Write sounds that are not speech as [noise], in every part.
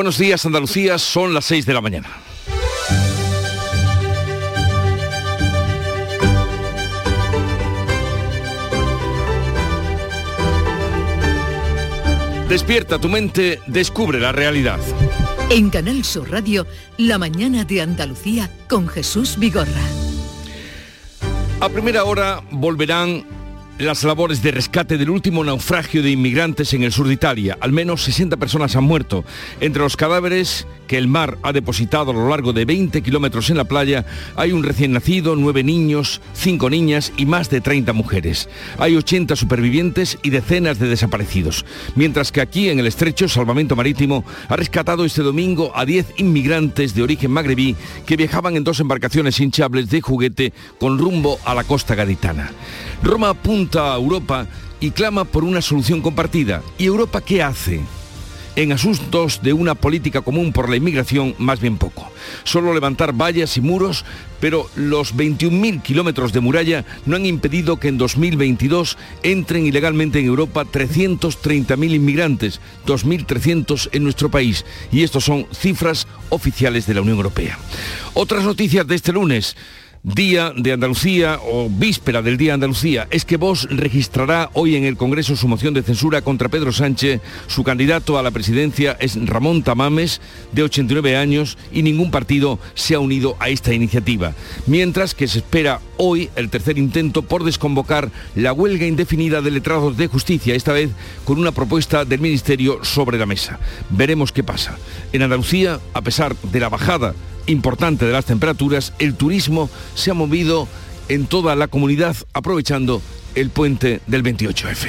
Buenos días Andalucía, son las 6 de la mañana. Despierta tu mente, descubre la realidad. En Canal Sur Radio, La mañana de Andalucía con Jesús Vigorra. A primera hora volverán las labores de rescate del último naufragio de inmigrantes en el sur de Italia. Al menos 60 personas han muerto. Entre los cadáveres que el mar ha depositado a lo largo de 20 kilómetros en la playa, hay un recién nacido, nueve niños, cinco niñas y más de 30 mujeres. Hay 80 supervivientes y decenas de desaparecidos. Mientras que aquí en el estrecho Salvamento Marítimo ha rescatado este domingo a 10 inmigrantes de origen magrebí que viajaban en dos embarcaciones hinchables de juguete con rumbo a la costa gaditana. Roma apunta a Europa y clama por una solución compartida. ¿Y Europa qué hace? En asuntos de una política común por la inmigración, más bien poco. Solo levantar vallas y muros, pero los 21.000 kilómetros de muralla no han impedido que en 2022 entren ilegalmente en Europa 330.000 inmigrantes, 2.300 en nuestro país. Y estos son cifras oficiales de la Unión Europea. Otras noticias de este lunes. Día de Andalucía o víspera del Día de Andalucía es que Vox registrará hoy en el Congreso su moción de censura contra Pedro Sánchez. Su candidato a la presidencia es Ramón Tamames, de 89 años, y ningún partido se ha unido a esta iniciativa. Mientras que se espera hoy el tercer intento por desconvocar la huelga indefinida de letrados de justicia, esta vez con una propuesta del Ministerio sobre la mesa. Veremos qué pasa. En Andalucía, a pesar de la bajada importante de las temperaturas, el turismo se ha movido en toda la comunidad aprovechando el puente del 28F.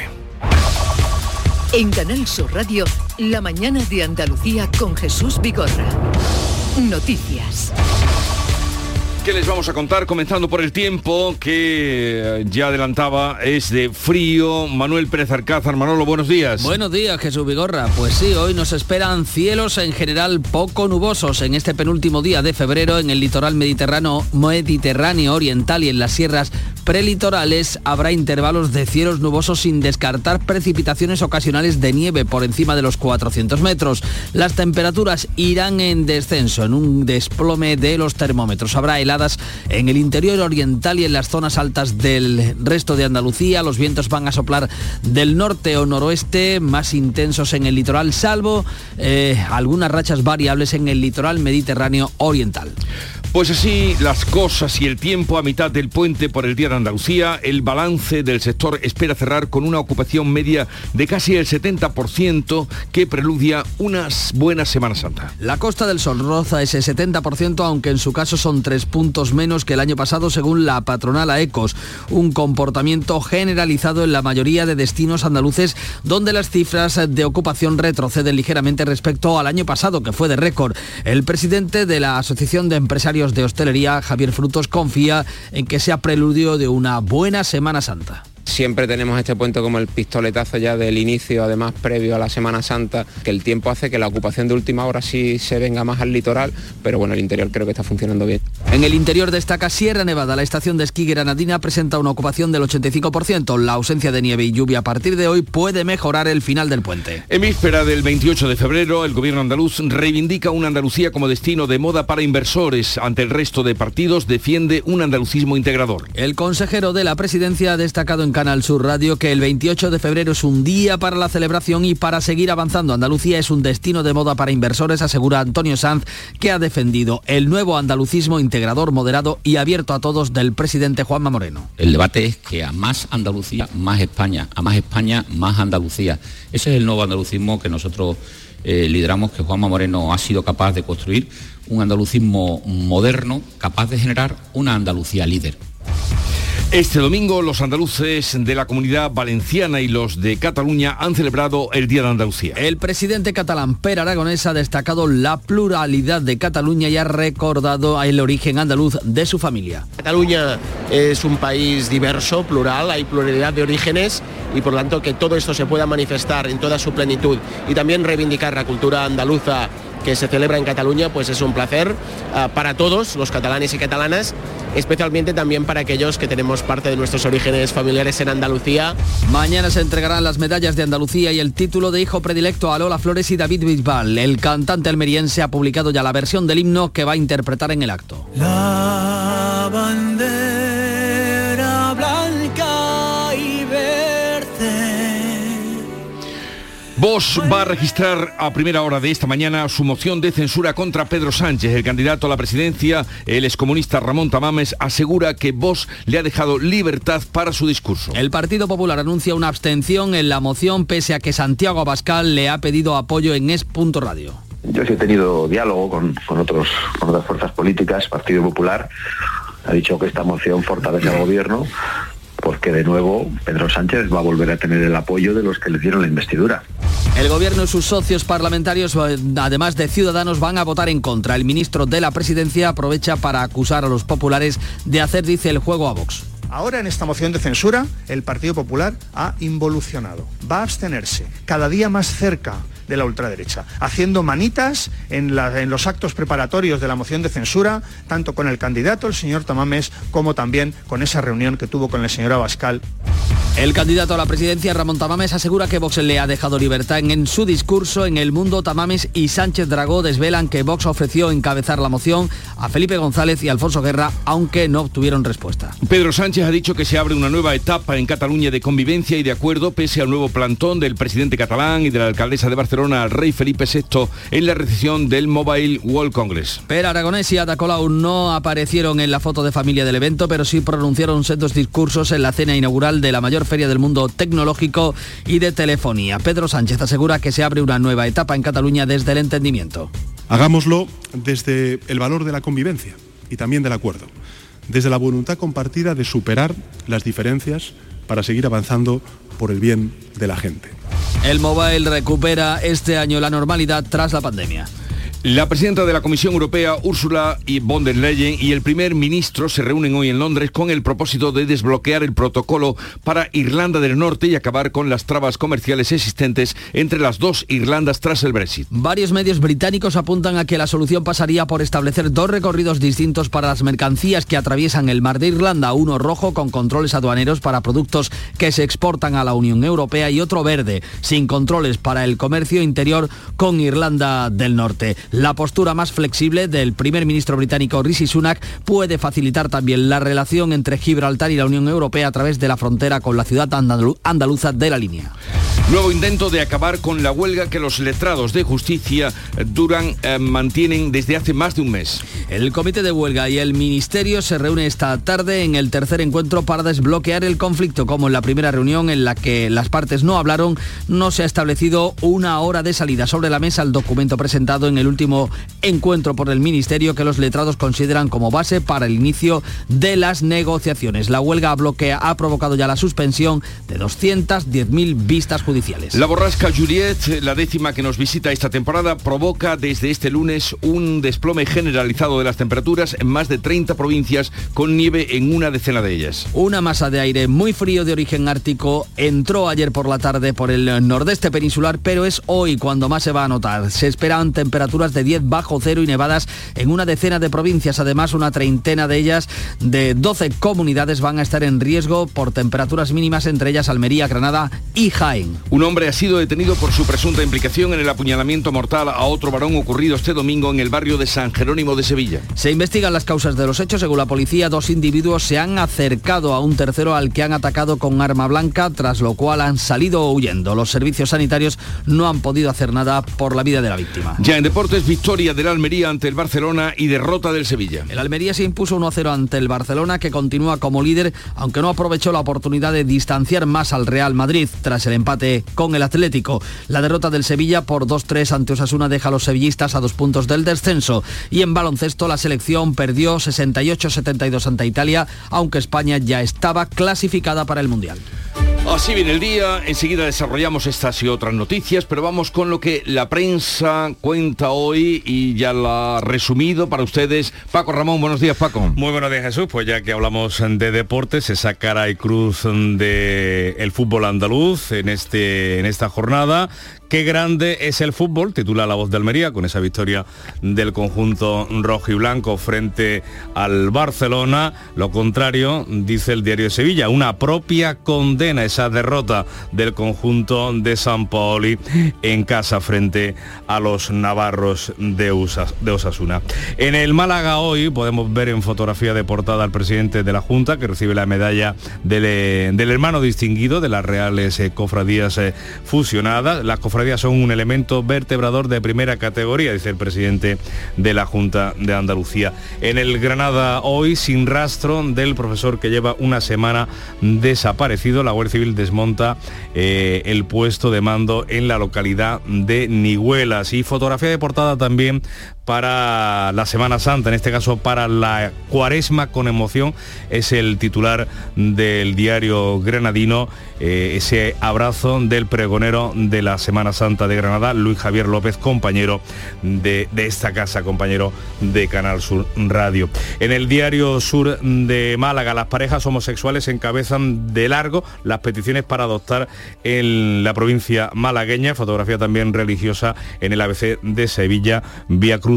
En Canal Sur Radio, la mañana de Andalucía con Jesús Vigorra. Noticias. ¿Qué les vamos a contar? Comenzando por el tiempo que eh, ya adelantaba, es de frío. Manuel Pérez Arcázar, Manolo, buenos días. Buenos días, Jesús Vigorra. Pues sí, hoy nos esperan cielos en general poco nubosos en este penúltimo día de febrero en el litoral mediterráneo, mediterráneo oriental y en las sierras prelitorales habrá intervalos de cielos nubosos sin descartar precipitaciones ocasionales de nieve por encima de los 400 metros. Las temperaturas irán en descenso, en un desplome de los termómetros. Habrá el en el interior oriental y en las zonas altas del resto de Andalucía. Los vientos van a soplar del norte o noroeste, más intensos en el litoral, salvo eh, algunas rachas variables en el litoral mediterráneo oriental. Pues así las cosas y el tiempo a mitad del puente por el Día de Andalucía, el balance del sector espera cerrar con una ocupación media de casi el 70% que preludia una buena Semana Santa. La Costa del Sol roza ese 70%, aunque en su caso son tres puntos menos que el año pasado según la patronal AECOS. Un comportamiento generalizado en la mayoría de destinos andaluces donde las cifras de ocupación retroceden ligeramente respecto al año pasado, que fue de récord. El presidente de la Asociación de Empresarios de hostelería, Javier Frutos, confía en que sea preludio de una buena Semana Santa. Siempre tenemos este puente como el pistoletazo ya del inicio, además previo a la Semana Santa, que el tiempo hace que la ocupación de última hora sí se venga más al litoral, pero bueno, el interior creo que está funcionando bien. En el interior destaca Sierra Nevada. La estación de esquí granadina presenta una ocupación del 85%. La ausencia de nieve y lluvia a partir de hoy puede mejorar el final del puente. En víspera del 28 de febrero, el gobierno andaluz reivindica una Andalucía como destino de moda para inversores. Ante el resto de partidos defiende un andalucismo integrador. El consejero de la presidencia ha destacado en Canal Sur Radio que el 28 de febrero es un día para la celebración y para seguir avanzando. Andalucía es un destino de moda para inversores, asegura Antonio Sanz, que ha defendido el nuevo andalucismo integrador, moderado y abierto a todos del presidente Juanma Moreno. El debate es que a más Andalucía, más España, a más España, más Andalucía. Ese es el nuevo andalucismo que nosotros eh, lideramos, que Juanma Moreno ha sido capaz de construir, un andalucismo moderno, capaz de generar una Andalucía líder. Este domingo los andaluces de la comunidad valenciana y los de Cataluña han celebrado el Día de Andalucía. El presidente catalán Per Aragonés ha destacado la pluralidad de Cataluña y ha recordado el origen andaluz de su familia. Cataluña es un país diverso, plural, hay pluralidad de orígenes y por lo tanto que todo esto se pueda manifestar en toda su plenitud y también reivindicar la cultura andaluza que se celebra en Cataluña, pues es un placer ah, para todos los catalanes y catalanas, especialmente también para aquellos que tenemos parte de nuestros orígenes familiares en Andalucía. Mañana se entregarán las medallas de Andalucía y el título de hijo predilecto a Lola Flores y David Bisbal. El cantante almeriense ha publicado ya la versión del himno que va a interpretar en el acto. La bandera Vox va a registrar a primera hora de esta mañana su moción de censura contra Pedro Sánchez. El candidato a la presidencia, el excomunista Ramón Tamames, asegura que Vox le ha dejado libertad para su discurso. El Partido Popular anuncia una abstención en la moción pese a que Santiago Abascal le ha pedido apoyo en Es.radio. Yo sí he tenido diálogo con, con, otros, con otras fuerzas políticas, Partido Popular ha dicho que esta moción fortalece al gobierno porque de nuevo Pedro Sánchez va a volver a tener el apoyo de los que le dieron la investidura. El gobierno y sus socios parlamentarios, además de Ciudadanos, van a votar en contra. El ministro de la Presidencia aprovecha para acusar a los populares de hacer, dice, el juego a Vox. Ahora en esta moción de censura, el Partido Popular ha involucionado. Va a abstenerse cada día más cerca de la ultraderecha, haciendo manitas en, la, en, los actos preparatorios de la moción de censura, tanto con el candidato, el señor Tamames, como también con esa reunión que tuvo con el señor Abascal. El candidato a la presidencia, Ramón Tamames, asegura que Vox le ha dejado libertad en, en su discurso en El Mundo. Tamames y Sánchez Dragó desvelan que Vox ofreció encabezar la moción a Felipe González y Alfonso Guerra, aunque no obtuvieron respuesta. Pedro Sánchez ha dicho que se abre una nueva etapa en Cataluña de convivencia y de acuerdo pese al nuevo plantón del presidente catalán y de la alcaldesa de Barcelona al rey Felipe VI en la recepción del Mobile World Congress. Per Aragonés y Ada Colau no aparecieron en la foto de familia del evento, pero sí pronunciaron sendos discursos en la cena inaugural de la mayor feria del mundo tecnológico y de telefonía. Pedro Sánchez asegura que se abre una nueva etapa en Cataluña desde el entendimiento. Hagámoslo desde el valor de la convivencia y también del acuerdo, desde la voluntad compartida de superar las diferencias para seguir avanzando por el bien de la gente. El Mobile recupera este año la normalidad tras la pandemia. La presidenta de la Comisión Europea, Ursula von der Leyen, y el primer ministro se reúnen hoy en Londres con el propósito de desbloquear el protocolo para Irlanda del Norte y acabar con las trabas comerciales existentes entre las dos Irlandas tras el Brexit. Varios medios británicos apuntan a que la solución pasaría por establecer dos recorridos distintos para las mercancías que atraviesan el mar de Irlanda, uno rojo con controles aduaneros para productos que se exportan a la Unión Europea y otro verde, sin controles para el comercio interior con Irlanda del Norte. La postura más flexible del primer ministro británico Rishi Sunak puede facilitar también la relación entre Gibraltar y la Unión Europea a través de la frontera con la ciudad andalu andaluza de la línea. Nuevo intento de acabar con la huelga que los letrados de justicia duran, eh, mantienen desde hace más de un mes. El comité de huelga y el ministerio se reúne esta tarde en el tercer encuentro para desbloquear el conflicto. Como en la primera reunión en la que las partes no hablaron, no se ha establecido una hora de salida sobre la mesa el documento presentado en el último encuentro por el ministerio que los letrados consideran como base para el inicio de las negociaciones. La huelga bloquea ha provocado ya la suspensión de 210.000 vistas judiciales. La borrasca Juliet, la décima que nos visita esta temporada, provoca desde este lunes un desplome generalizado de las temperaturas en más de 30 provincias con nieve en una decena de ellas. Una masa de aire muy frío de origen ártico entró ayer por la tarde por el nordeste peninsular, pero es hoy cuando más se va a notar. Se esperan temperaturas de 10 bajo cero y nevadas en una decena de provincias. Además, una treintena de ellas de 12 comunidades van a estar en riesgo por temperaturas mínimas, entre ellas Almería, Granada y Jaén. Un hombre ha sido detenido por su presunta implicación en el apuñalamiento mortal a otro varón ocurrido este domingo en el barrio de San Jerónimo de Sevilla. Se investigan las causas de los hechos. Según la policía, dos individuos se han acercado a un tercero al que han atacado con arma blanca, tras lo cual han salido huyendo. Los servicios sanitarios no han podido hacer nada por la vida de la víctima. Ya en deportes, victoria del Almería ante el Barcelona y derrota del Sevilla. El Almería se impuso 1-0 ante el Barcelona, que continúa como líder, aunque no aprovechó la oportunidad de distanciar más al Real Madrid tras el empate con el Atlético. La derrota del Sevilla por 2-3 ante Osasuna deja a los sevillistas a dos puntos del descenso. Y en baloncesto la selección perdió 68-72 ante Italia, aunque España ya estaba clasificada para el Mundial. Así viene el día, enseguida desarrollamos estas y otras noticias, pero vamos con lo que la prensa cuenta hoy y ya la ha resumido para ustedes. Paco Ramón, buenos días Paco. Muy buenos días Jesús, pues ya que hablamos de deportes, esa cara y cruz de el fútbol andaluz en, este, en esta jornada, Qué grande es el fútbol, titula La Voz de Almería, con esa victoria del conjunto rojo y blanco frente al Barcelona. Lo contrario, dice el diario de Sevilla, una propia condena esa derrota del conjunto de San Paoli en casa frente a los navarros de, de Osasuna. En el Málaga hoy podemos ver en fotografía de portada al presidente de la Junta, que recibe la medalla del, eh, hermano distinguido de las reales eh, cofradías eh, fusionadas. Las cofradías son un elemento vertebrador de primera categoría, dice el presidente de la Junta de Andalucía. En el Granada hoy, sin rastro del profesor que lleva una semana desaparecido, la Guardia Civil desmonta eh, el puesto de mando en la localidad de Nihuelas. Y fotografía de portada también para la Semana Santa, en este caso para la cuaresma con emoción, es el titular del diario granadino, eh, ese abrazo del pregonero de la Semana Santa de Granada, Luis Javier López, compañero de, de esta casa, compañero de Canal Sur Radio. En el diario Sur de Málaga, las parejas homosexuales encabezan de largo las peticiones para adoptar en la provincia malagueña, fotografía también religiosa en el ABC de Sevilla, Vía Cruz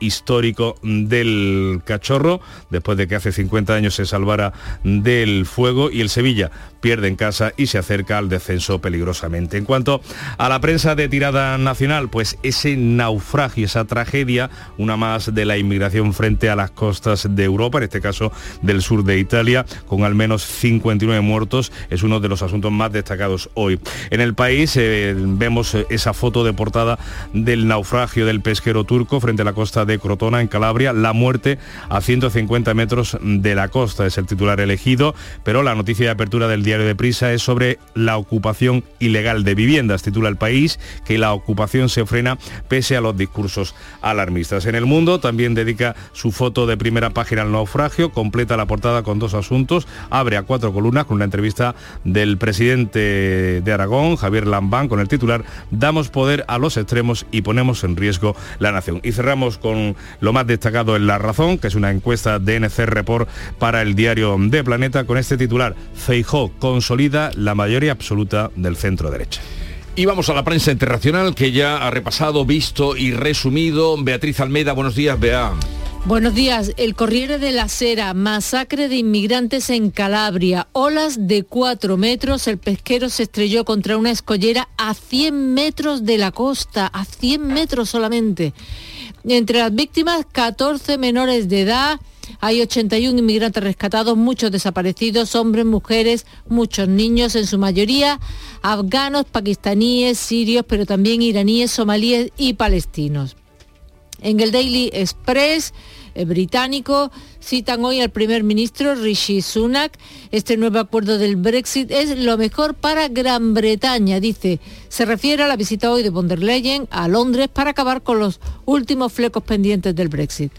histórico del cachorro, después de que hace 50 años se salvara del fuego y el Sevilla pierde en casa y se acerca al descenso peligrosamente. En cuanto a la prensa de tirada nacional, pues ese naufragio, esa tragedia, una más de la inmigración frente a las costas de Europa, en este caso del sur de Italia, con al menos 59 muertos, es uno de los asuntos más destacados hoy. En el país eh, vemos esa foto de portada del naufragio del pesquero turco frente de la costa de Crotona, en Calabria, la muerte a 150 metros de la costa. Es el titular elegido, pero la noticia de apertura del diario de Prisa es sobre la ocupación ilegal de viviendas. Titula el país que la ocupación se frena pese a los discursos alarmistas. En el mundo también dedica su foto de primera página al naufragio, completa la portada con dos asuntos, abre a cuatro columnas con una entrevista del presidente de Aragón, Javier Lambán, con el titular Damos poder a los extremos y ponemos en riesgo la nación cerramos con lo más destacado en La Razón, que es una encuesta de NC Report para el diario de Planeta, con este titular, Feijó consolida la mayoría absoluta del centro derecha. Y vamos a la prensa internacional que ya ha repasado, visto y resumido. Beatriz Almeida, buenos días, Bea. Buenos días. El Corriere de la Sera, masacre de inmigrantes en Calabria, olas de 4 metros, el pesquero se estrelló contra una escollera a 100 metros de la costa, a 100 metros solamente. Entre las víctimas, 14 menores de edad. Hay 81 inmigrantes rescatados, muchos desaparecidos, hombres, mujeres, muchos niños, en su mayoría afganos, pakistaníes, sirios, pero también iraníes, somalíes y palestinos. En el Daily Express eh, británico citan hoy al primer ministro Rishi Sunak. Este nuevo acuerdo del Brexit es lo mejor para Gran Bretaña, dice. Se refiere a la visita hoy de von der Leyen a Londres para acabar con los últimos flecos pendientes del Brexit.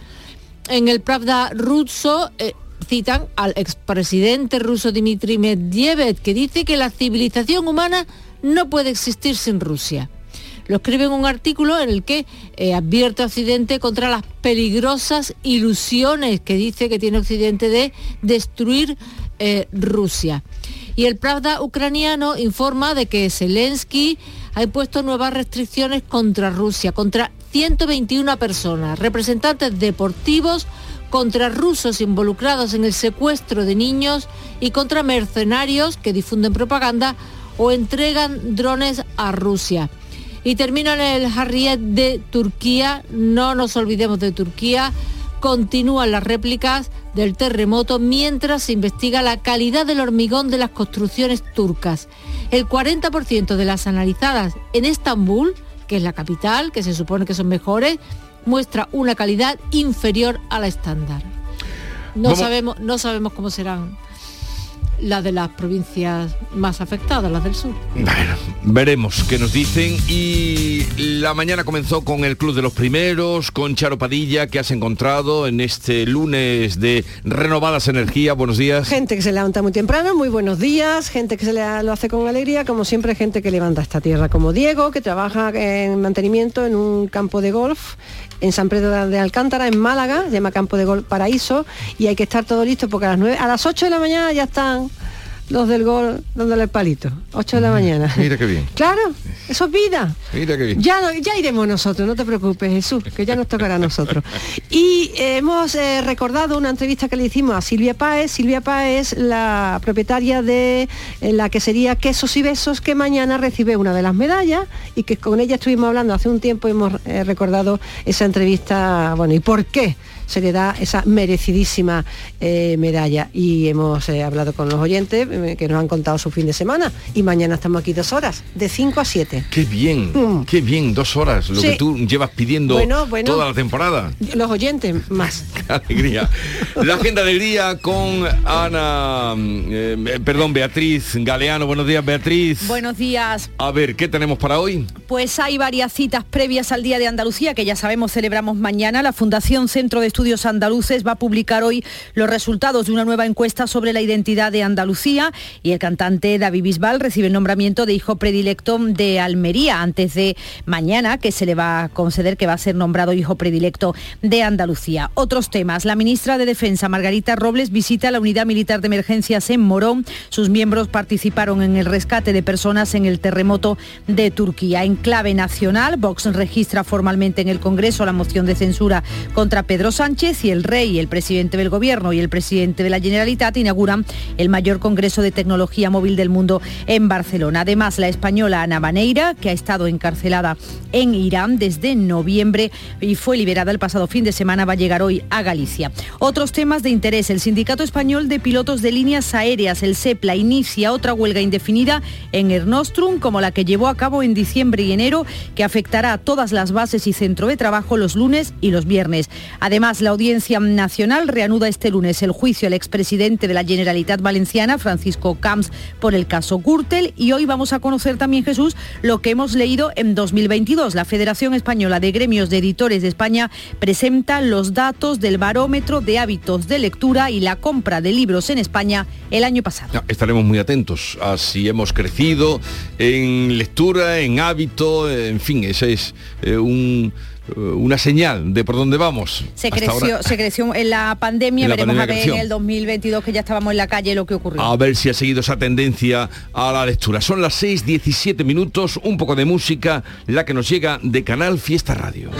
En el Pravda ruso eh, citan al expresidente ruso Dmitry Medvedev, que dice que la civilización humana no puede existir sin Rusia. Lo escribe en un artículo en el que eh, advierte a Occidente contra las peligrosas ilusiones que dice que tiene Occidente de destruir eh, Rusia. Y el Pravda ucraniano informa de que Zelensky ha impuesto nuevas restricciones contra Rusia, contra 121 personas, representantes deportivos, contra rusos involucrados en el secuestro de niños y contra mercenarios que difunden propaganda o entregan drones a Rusia. Y termino en el Harriet de Turquía, no nos olvidemos de Turquía, continúan las réplicas del terremoto mientras se investiga la calidad del hormigón de las construcciones turcas. El 40% de las analizadas en Estambul, que es la capital, que se supone que son mejores, muestra una calidad inferior a la estándar. No sabemos, no sabemos cómo serán la de las provincias más afectadas, las del sur. Bueno, veremos qué nos dicen. Y la mañana comenzó con el Club de los Primeros, con Charo Padilla, que has encontrado en este lunes de renovadas energías. Buenos días. Gente que se levanta muy temprano, muy buenos días, gente que se le- lo hace con alegría, como siempre gente que levanta esta tierra, como Diego, que trabaja en mantenimiento en un campo de golf en San Pedro de Alcántara, en Málaga, se llama Campo de Golf Paraíso, y hay que estar todo listo porque a las 9, a las 8 de la mañana ya están los del gol dándole el palito. 8 de la mañana. Mira qué bien. Claro, eso es vida. Mira qué bien. Ya, no- ya iremos nosotros, no te preocupes, Jesús, que ya nos tocará a nosotros. [laughs] Y eh, hemos eh, recordado una entrevista que le hicimos a Silvia Páez. Silvia Páez, la propietaria de eh, la que sería Quesos y Besos, que mañana recibe una de las medallas y que con ella estuvimos hablando hace un tiempo y hemos recordado esa entrevista, bueno, y por qué se le da esa merecidísima medalla. Y hemos hablado con los oyentes que nos han contado su fin de semana. Y mañana estamos aquí dos horas, de 5 a 7. Qué bien, Mm. qué bien, dos horas, lo Sí. que tú llevas pidiendo Bueno, bueno. toda la temporada. Los oyentes más. [laughs] Qué alegría. La agenda del día con Ana, eh, perdón, Beatriz Galeano. Buenos días, Beatriz. Buenos días. A ver, ¿qué tenemos para hoy? Pues hay varias citas previas al Día de Andalucía, que ya sabemos celebramos mañana. La Fundación Centro de Estudios Andaluces va a publicar hoy los resultados de una nueva encuesta sobre la identidad de Andalucía y el cantante David Bisbal recibe el nombramiento de hijo predilecto de Almería antes de mañana, que se le va a conceder que va a ser nombrado hijo predilecto de Andalucía. Otros temas. La ministra de Defensa, Margarita Robles, visita la unidad militar de emergencias en Morón. Sus miembros participaron en el rescate de personas en el terremoto de Turquía. En clave nacional, Vox registra formalmente en el Congreso la moción de censura contra Pedro Sánchez y el rey, el presidente del gobierno y el presidente de la Generalitat inauguran el mayor congreso de tecnología móvil del mundo en Barcelona. Además, la española Ana Baneira, que ha estado encarcelada en Irán desde noviembre y fue liberada el pasado fin de semana, va a llegar hoy a Galicia. Otros temas de interés. El Sindicato Español de Pilotos de Líneas Aéreas, el SEPLA, inicia otra huelga indefinida en Ernostrum, como la que llevó a cabo en diciembre y enero, que afectará a todas las bases y centro de trabajo los lunes y los viernes. Además, la Audiencia Nacional reanuda este lunes el juicio al expresidente de la Generalitat Valenciana, Francisco Camps, por el caso Gürtel. Y hoy vamos a conocer también, Jesús, lo que hemos leído en 2022. La Federación Española de Gremios de Editores de España presenta los datos del barómetro de hábitos de lectura y la compra de libros en España el año pasado. Estaremos muy atentos a si hemos crecido en lectura, en hábito, en fin, esa es eh, un, una señal de por dónde vamos. Se Hasta creció, ahora. se creció en la [laughs] pandemia, En la veremos pandemia a ver creció. en el 2022 que ya estábamos en la calle lo que ocurrió. A ver si ha seguido esa tendencia a la lectura. Son las 6, 17 minutos, un poco de música, la que nos llega de Canal Fiesta Radio.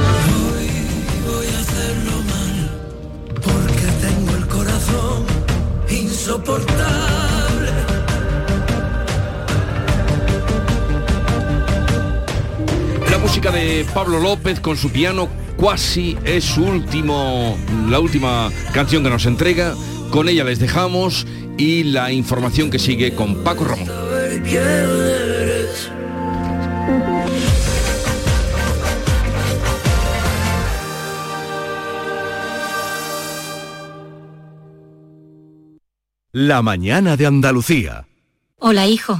Voy música de Pablo López con su piano Quasi es su último, la última canción que nos entrega. Con ella les dejamos y la información que sigue con Paco Ramón. La mañana de Andalucía. Hola, hijo.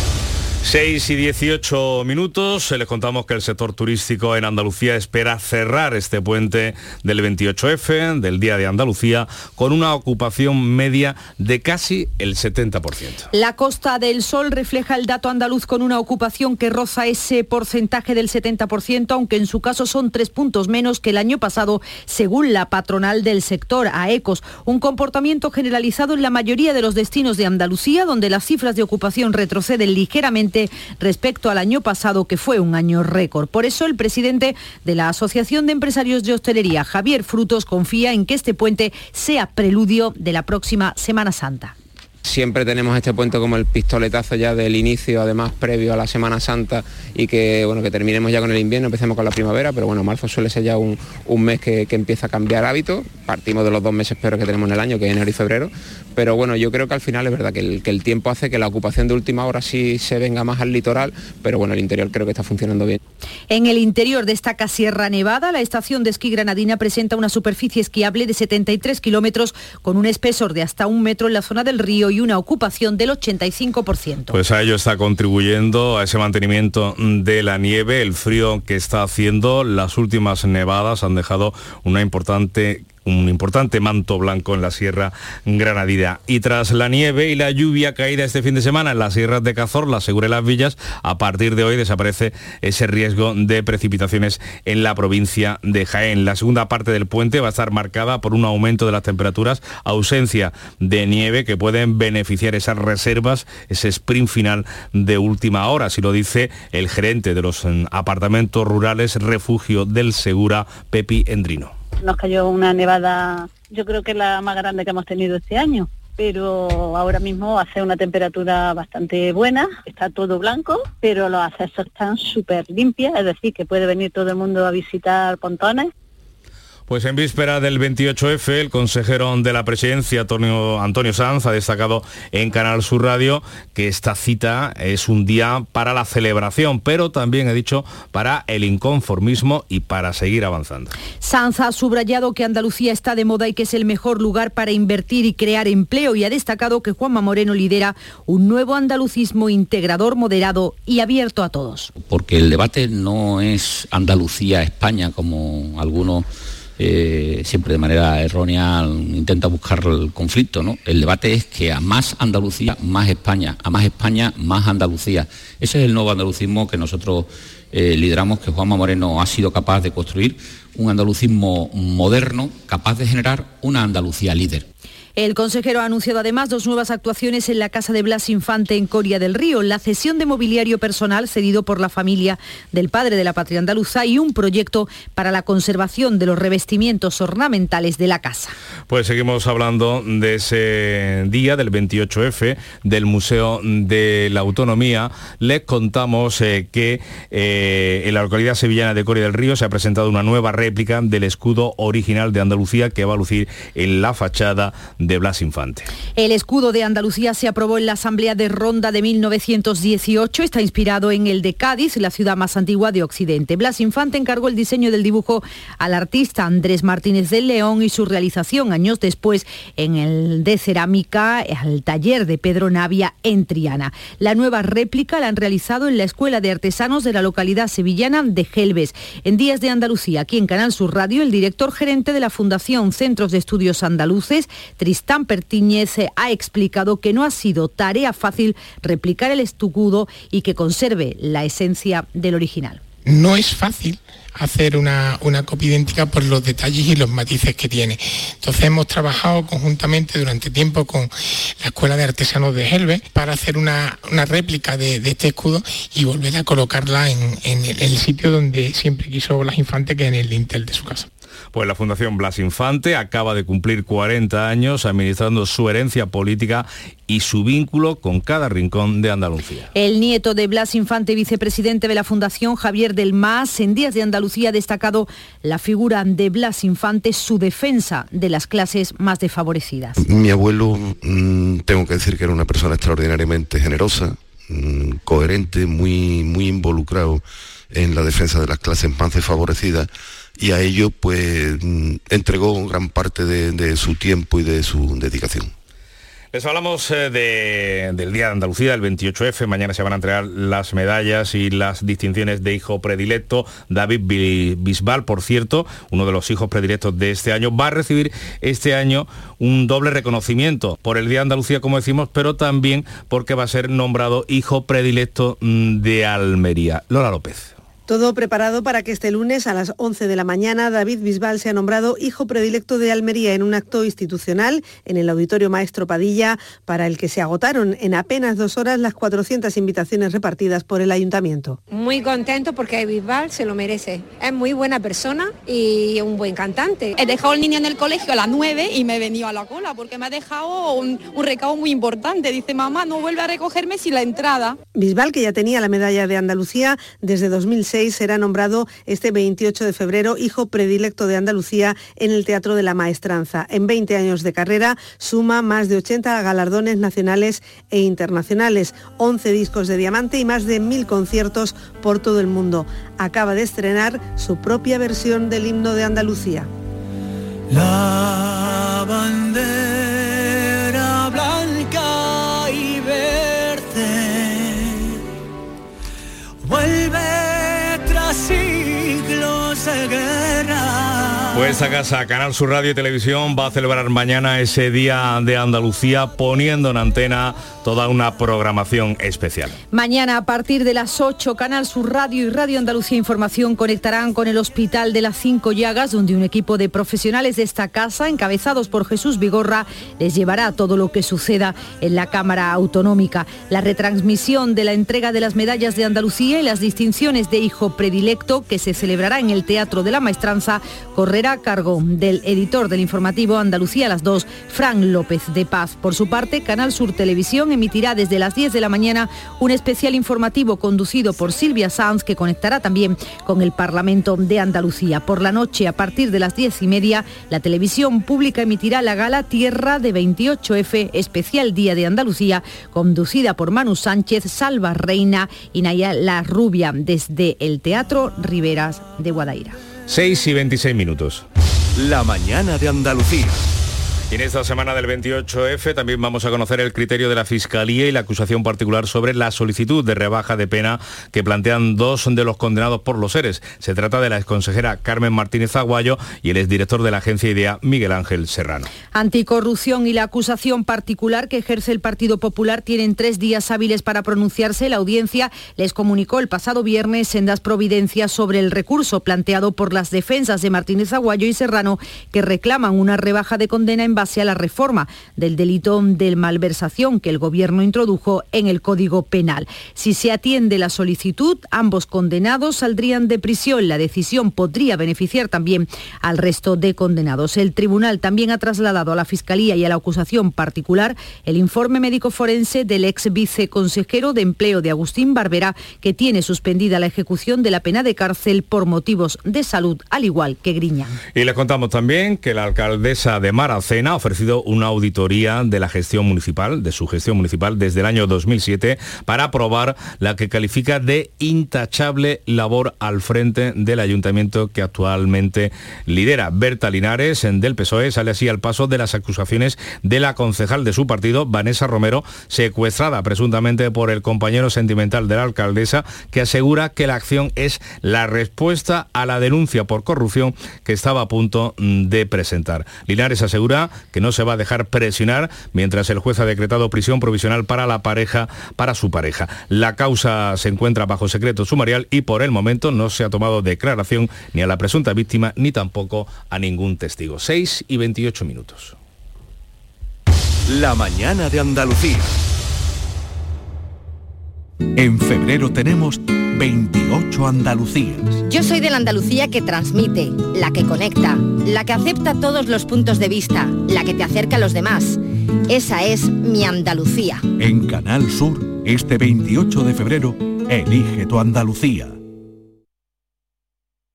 6 y 18 minutos, les contamos que el sector turístico en Andalucía espera cerrar este puente del 28F, del Día de Andalucía, con una ocupación media de casi el 70%. La Costa del Sol refleja el dato andaluz con una ocupación que roza ese porcentaje del 70%, aunque en su caso son tres puntos menos que el año pasado, según la patronal del sector, AECOS. Un comportamiento generalizado en la mayoría de los destinos de Andalucía, donde las cifras de ocupación retroceden ligeramente respecto al año pasado, que fue un año récord. Por eso el presidente de la Asociación de Empresarios de Hostelería, Javier Frutos, confía en que este puente sea preludio de la próxima Semana Santa. Siempre tenemos este puente como el pistoletazo ya del inicio, además previo a la Semana Santa y que bueno que terminemos ya con el invierno, empecemos con la primavera, pero bueno, marzo suele ser ya un, un mes que, que, empieza a cambiar hábitos, partimos de los dos meses peores que tenemos en el año, que es enero y febrero, pero bueno, yo creo que al final es verdad que el, que el tiempo hace que la ocupación de última hora sí se venga más al litoral, pero bueno, el interior creo que está funcionando bien. En el interior destaca Sierra Nevada, la estación de esquí granadina presenta una superficie esquiable de 73 kilómetros con un espesor de hasta un metro en la zona del río y una ocupación del 85%. Pues a ello está contribuyendo a ese mantenimiento de la nieve, el frío que está haciendo. Las últimas nevadas han dejado una importante un importante manto blanco en la Sierra Granadina. Y tras la nieve y la lluvia caída este fin de semana en las sierras de Cazorla, Segura y Las Villas, a partir de hoy desaparece ese riesgo de precipitaciones en la provincia de Jaén. La segunda parte del puente va a estar marcada por un aumento de las temperaturas, ausencia de nieve que pueden beneficiar esas reservas, ese sprint final de última hora, así lo dice el gerente de los apartamentos rurales Refugio del Segura, Pepi Endrino nos cayó una nevada, yo creo que la más grande que hemos tenido este año, pero ahora mismo hace una temperatura bastante buena, está todo blanco, pero los accesos están súper limpios, es decir, que puede venir todo el mundo a visitar pontones pues en víspera del 28F, el consejero de la presidencia, Antonio, Antonio Sanz, ha destacado en Canal Sur Radio que esta cita es un día para la celebración, pero también ha dicho para el inconformismo y para seguir avanzando. Sanz ha subrayado que Andalucía está de moda y que es el mejor lugar para invertir y crear empleo y ha destacado que Juanma Moreno lidera un nuevo andalucismo integrador, moderado y abierto a todos. Porque el debate no es Andalucía-España como algunos eh, siempre de manera errónea intenta buscar el conflicto. ¿no? El debate es que a más Andalucía, más España, a más España, más Andalucía. Ese es el nuevo andalucismo que nosotros eh, lideramos, que Juanma Moreno ha sido capaz de construir, un andalucismo moderno, capaz de generar una Andalucía líder. El consejero ha anunciado además dos nuevas actuaciones en la casa de Blas Infante en Coria del Río, la cesión de mobiliario personal cedido por la familia del padre de la patria andaluza y un proyecto para la conservación de los revestimientos ornamentales de la casa. Pues seguimos hablando de ese día del 28F del Museo de la Autonomía. Les contamos eh, que eh, en la localidad sevillana de Coria del Río se ha presentado una nueva réplica del escudo original de Andalucía que va a lucir en la fachada de Blas Infante. El escudo de Andalucía se aprobó en la Asamblea de Ronda de 1918. Está inspirado en el de Cádiz, la ciudad más antigua de Occidente. Blas Infante encargó el diseño del dibujo al artista Andrés Martínez del León y su realización años después en el de cerámica al taller de Pedro Navia en Triana. La nueva réplica la han realizado en la Escuela de Artesanos de la localidad sevillana de Gelbes. En Días de Andalucía, aquí en Canal Sur Radio, el director gerente de la Fundación Centros de Estudios Andaluces, Tristán Pertíñez ha explicado que no ha sido tarea fácil replicar el escudo y que conserve la esencia del original. No es fácil hacer una, copia idéntica por los detalles y los matices que tiene. Entonces hemos trabajado conjuntamente durante tiempo con la Escuela de Artesanos de Helve para hacer una, réplica de, este escudo y volver a colocarla en, el, el, sitio donde siempre quiso Blas Infante, que en el dintel de su casa. Pues la Fundación Blas Infante acaba de cumplir 40 años administrando su herencia política y su vínculo con cada rincón de Andalucía. El nieto de Blas Infante, vicepresidente de la Fundación Javier del Mas, en Días de Andalucía ha destacado la figura de Blas Infante, su defensa de las clases más desfavorecidas. Mi abuelo, mmm, tengo que decir que era una persona extraordinariamente generosa, mmm, coherente, muy, muy involucrado en la defensa de las clases más desfavorecidas y a ello pues entregó gran parte de, su tiempo y de su dedicación. Les hablamos eh, de- del Día de Andalucía, el 28F. Mañana se van a entregar las medallas y las distinciones de hijo predilecto. David Bi- Bisbal, por cierto, uno de los hijos predilectos de este año, va a recibir este año un doble reconocimiento por el Día de Andalucía, como decimos, pero también porque va a ser nombrado hijo predilecto mm, de Almería. Lola López. Todo preparado para que este lunes a las 11 de la mañana David Bisbal sea nombrado hijo predilecto de Almería en un acto institucional en el Auditorio Maestro Padilla, para el que se agotaron en apenas dos horas las 400 invitaciones repartidas por el ayuntamiento. Muy contento porque Bisbal se lo merece. Es muy buena persona y un buen cantante. He dejado al niño en el colegio a las 9 y me he venido a la cola porque me ha dejado un, un recado muy importante. Dice, mamá, no vuelve a recogerme sin la entrada. Bisbal, que ya tenía la medalla de Andalucía desde 2006, será nombrado este 28 de febrero hijo predilecto de Andalucía en el Teatro de la Maestranza. En 20 años de carrera suma más de 80 galardones nacionales e internacionales, 11 discos de diamante y más de 1.000 conciertos por todo el mundo. Acaba de estrenar su propia versión del himno de Andalucía. La bandera siglos de guerra. Pues esta casa, Canal Sur Radio y Televisión, va a celebrar mañana ese Día de Andalucía poniendo en antena toda una programación especial. Mañana a partir de las 8, Canal Sur Radio y Radio Andalucía Información conectarán con el Hospital de las Cinco Llagas, donde un equipo de profesionales de esta casa, encabezados por Jesús Vigorra, les llevará todo lo que suceda en la Cámara Autonómica. La retransmisión de la entrega de las medallas de Andalucía y las distinciones de hijo predilecto, que se celebrará en el Teatro de la Maestranza, correrá a cargo del editor del informativo Andalucía las 2, Fran López de Paz. Por su parte, Canal Sur Televisión emitirá desde las 10 de la mañana un especial informativo conducido por Silvia Sanz que conectará también con el Parlamento de Andalucía. Por la noche, a partir de las 10 y media, la televisión pública emitirá la gala Tierra de 28F, especial Día de Andalucía, conducida por Manu Sánchez, Salva Reina y Naya La Rubia desde el Teatro Riberas de Guadaira. 6 y 26 minutos. La mañana de Andalucía. En esta semana del 28F también vamos a conocer el criterio de la Fiscalía y la acusación particular sobre la solicitud de rebaja de pena que plantean dos de los condenados por los seres. Se trata de la exconsejera Carmen Martínez Aguayo y el exdirector de la agencia IDEA, Miguel Ángel Serrano. Anticorrupción y la acusación particular que ejerce el Partido Popular tienen tres días hábiles para pronunciarse. La audiencia les comunicó el pasado viernes sendas providencias sobre el recurso planteado por las defensas de Martínez Aguayo y Serrano que reclaman una rebaja de condena en base a la reforma del delito de malversación que el Gobierno introdujo en el Código Penal. Si se atiende la solicitud, ambos condenados saldrían de prisión. La decisión podría beneficiar también al resto de condenados. El tribunal también ha trasladado a la Fiscalía y a la acusación particular el informe médico forense del ex viceconsejero de Empleo de Agustín Barbera, que tiene suspendida la ejecución de la pena de cárcel por motivos de salud, al igual que Griñán. Y les contamos también que la alcaldesa de Maracena ha ofrecido una auditoría de la gestión municipal, de su gestión municipal desde el año 2007, para aprobar la que califica de intachable labor al frente del ayuntamiento que actualmente lidera. Berta Linares, del PSOE, sale así al paso de las acusaciones de la concejal de su partido, Vanessa Romero, secuestrada presuntamente por el compañero sentimental de la alcaldesa, que asegura que la acción es la respuesta a la denuncia por corrupción que estaba a punto mm, de presentar. Linares asegura que no se va a dejar presionar mientras el juez ha decretado prisión provisional para la pareja, para su pareja. La causa se encuentra bajo secreto sumarial y por el momento no se ha tomado declaración ni a la presunta víctima ni tampoco a ningún testigo. 6 y 28 minutos. La mañana de Andalucía. En febrero tenemos 28 Andalucías. Yo soy de la Andalucía que transmite, la que conecta, la que acepta todos los puntos de vista, la que te acerca a los demás. Esa es mi Andalucía. En Canal Sur, este 28 de febrero, elige tu Andalucía.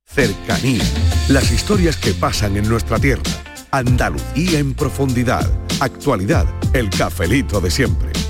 Cercanía. Las historias que pasan en nuestra tierra. Andalucía en profundidad. Actualidad. El cafelito de siempre.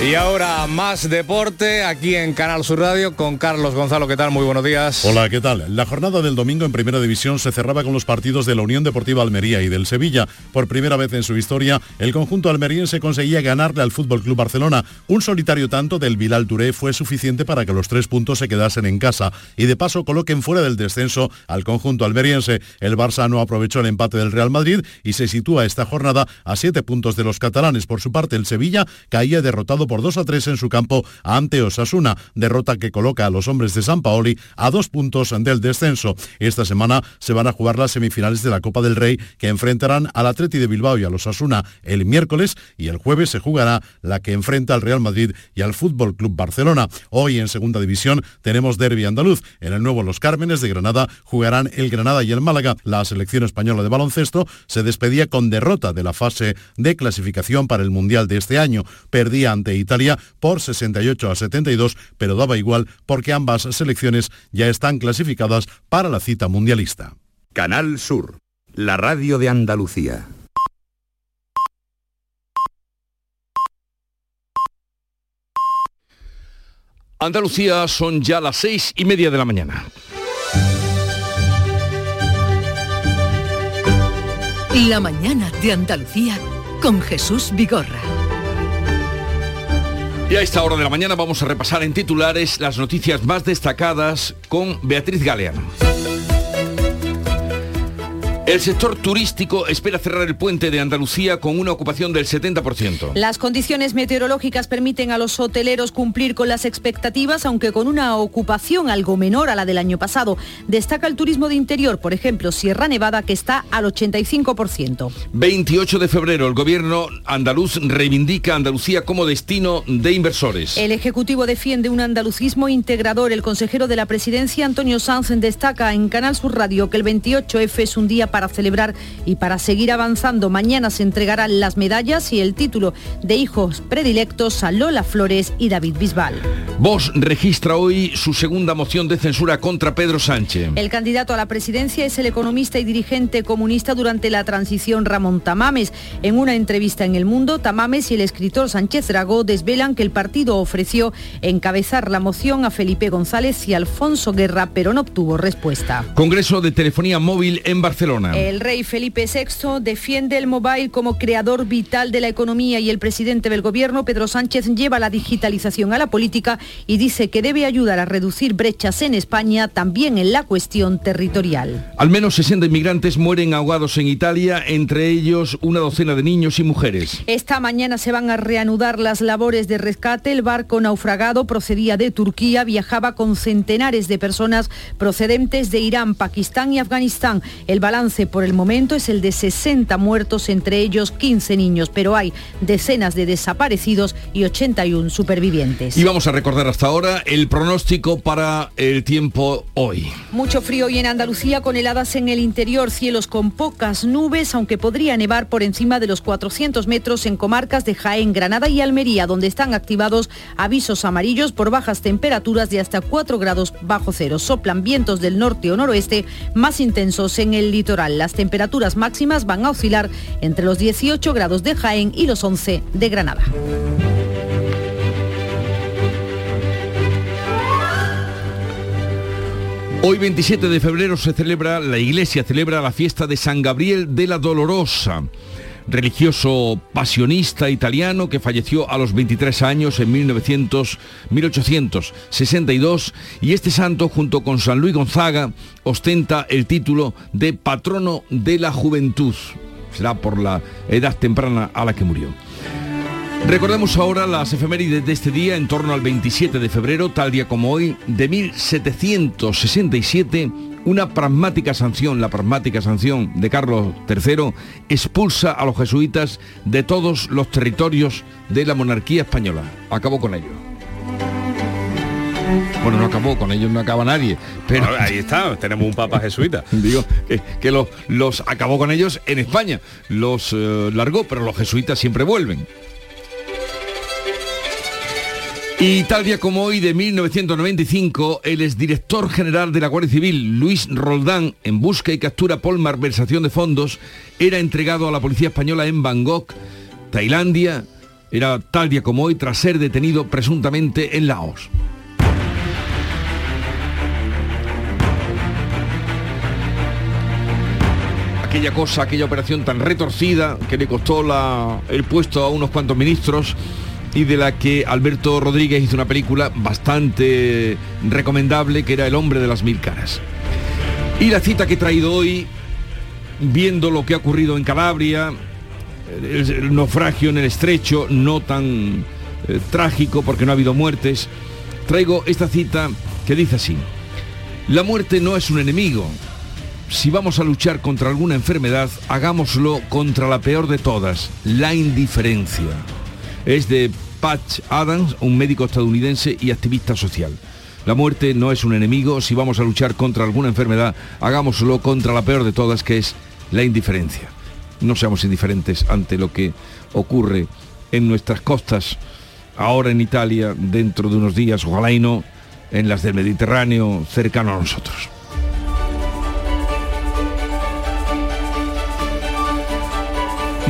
Y ahora más deporte aquí en Canal Sur Radio con Carlos Gonzalo. ¿Qué tal? Muy buenos días. Hola, ¿qué tal? La jornada del domingo en Primera División se cerraba con los partidos de la Unión Deportiva Almería y del Sevilla. Por primera vez en su historia, el conjunto almeriense conseguía ganarle al Fútbol Club Barcelona. Un solitario tanto del Bilal Touré fue suficiente para que los tres puntos se quedasen en casa y de paso coloquen fuera del descenso al conjunto almeriense. El Barça no aprovechó el empate del Real Madrid y se sitúa esta jornada a siete puntos de los catalanes. Por su parte, el Sevilla caía derrotado por 2 a 3 en su campo ante Osasuna, derrota que coloca a los hombres de San Paoli a dos puntos del descenso. Esta semana se van a jugar las semifinales de la Copa del Rey que enfrentarán al Atleti de Bilbao y al Osasuna el miércoles y el jueves se jugará la que enfrenta al Real Madrid y al Fútbol Club Barcelona. Hoy en segunda división tenemos derby andaluz. En el nuevo Los Cármenes de Granada jugarán el Granada y el Málaga. La selección española de baloncesto se despedía con derrota de la fase de clasificación para el Mundial de este año. Perdía ante Italia por 68 a 72, pero daba igual porque ambas selecciones ya están clasificadas para la cita mundialista. Canal Sur, la radio de Andalucía. Andalucía son ya las seis y media de la mañana. La mañana de Andalucía con Jesús Vigorra. Y a esta hora de la mañana vamos a repasar en titulares las noticias más destacadas con Beatriz Galeano. El sector turístico espera cerrar el puente de Andalucía con una ocupación del 70%. Las condiciones meteorológicas permiten a los hoteleros cumplir con las expectativas, aunque con una ocupación algo menor a la del año pasado. Destaca el turismo de interior, por ejemplo, Sierra Nevada, que está al 85%. 28 de febrero, el gobierno andaluz reivindica a Andalucía como destino de inversores. El Ejecutivo defiende un andalucismo integrador. El consejero de la presidencia, Antonio Sanz, destaca en Canal Sur Radio que el 28F es un día para para celebrar y para seguir avanzando. Mañana se entregarán las medallas y el título de hijos predilectos a Lola Flores y David Bisbal. Vox registra hoy su segunda moción de censura contra Pedro Sánchez. El candidato a la presidencia es el economista y dirigente comunista durante la transición Ramón Tamames. En una entrevista en El Mundo, Tamames y el escritor Sánchez Dragó desvelan que el partido ofreció encabezar la moción a Felipe González y Alfonso Guerra, pero no obtuvo respuesta. Congreso de Telefonía Móvil en Barcelona. El rey Felipe VI defiende el mobile como creador vital de la economía y el presidente del gobierno, Pedro Sánchez, lleva la digitalización a la política y dice que debe ayudar a reducir brechas en España, también en la cuestión territorial. Al menos 60 inmigrantes mueren ahogados en Italia, entre ellos una docena de niños y mujeres. Esta mañana se van a reanudar las labores de rescate. El barco naufragado procedía de Turquía, viajaba con centenares de personas procedentes de Irán, Pakistán y Afganistán. El balance por el momento es el de 60 muertos, entre ellos 15 niños, pero hay decenas de desaparecidos y 81 supervivientes. Y vamos a recordar hasta ahora el pronóstico para el tiempo hoy. Mucho frío hoy en Andalucía con heladas en el interior, cielos con pocas nubes, aunque podría nevar por encima de los 400 metros en comarcas de Jaén, Granada y Almería, donde están activados avisos amarillos por bajas temperaturas de hasta 4 grados bajo cero. Soplan vientos del norte o noroeste más intensos en el litoral. Las temperaturas máximas van a oscilar entre los 18 grados de Jaén y los 11 de Granada. Hoy 27 de febrero se celebra, la iglesia celebra la fiesta de San Gabriel de la Dolorosa, religioso pasionista italiano que falleció a los 23 años en 1900, 1862 y este santo junto con San Luis Gonzaga ostenta el título de patrono de la juventud. Será por la edad temprana a la que murió. Recordemos ahora las efemérides de este día en torno al 27 de febrero, tal día como hoy, de 1767, una pragmática sanción, la pragmática sanción de Carlos III, expulsa a los jesuitas de todos los territorios de la monarquía española. Acabó con ello. Bueno, no acabó, con ellos no acaba nadie. Pero ahí está, tenemos un papa jesuita. [laughs] digo que, que los, los acabó con ellos en España. Los eh, largó, pero los jesuitas siempre vuelven. Y tal día como hoy de 1995, el exdirector general de la Guardia Civil, Luis Roldán, en busca y captura por malversación de fondos, era entregado a la policía española en Bangkok, Tailandia. Era tal día como hoy tras ser detenido presuntamente en Laos. aquella cosa, aquella operación tan retorcida que le costó el puesto a unos cuantos ministros y de la que Alberto Rodríguez hizo una película bastante recomendable que era El hombre de las mil caras. Y la cita que he traído hoy, viendo lo que ha ocurrido en Calabria, el, naufragio en el estrecho, no tan eh, trágico porque no ha habido muertes, traigo esta cita que dice así, la muerte no es un enemigo, si vamos a luchar contra alguna enfermedad, hagámoslo contra la peor de todas, la indiferencia. Es de Patch Adams, un médico estadounidense y activista social. La muerte no es un enemigo, si vamos a luchar contra alguna enfermedad, hagámoslo contra la peor de todas, que es la indiferencia. No seamos indiferentes ante lo que ocurre en nuestras costas, ahora en Italia, dentro de unos días, ojalá y no, en las del Mediterráneo, cercano a nosotros.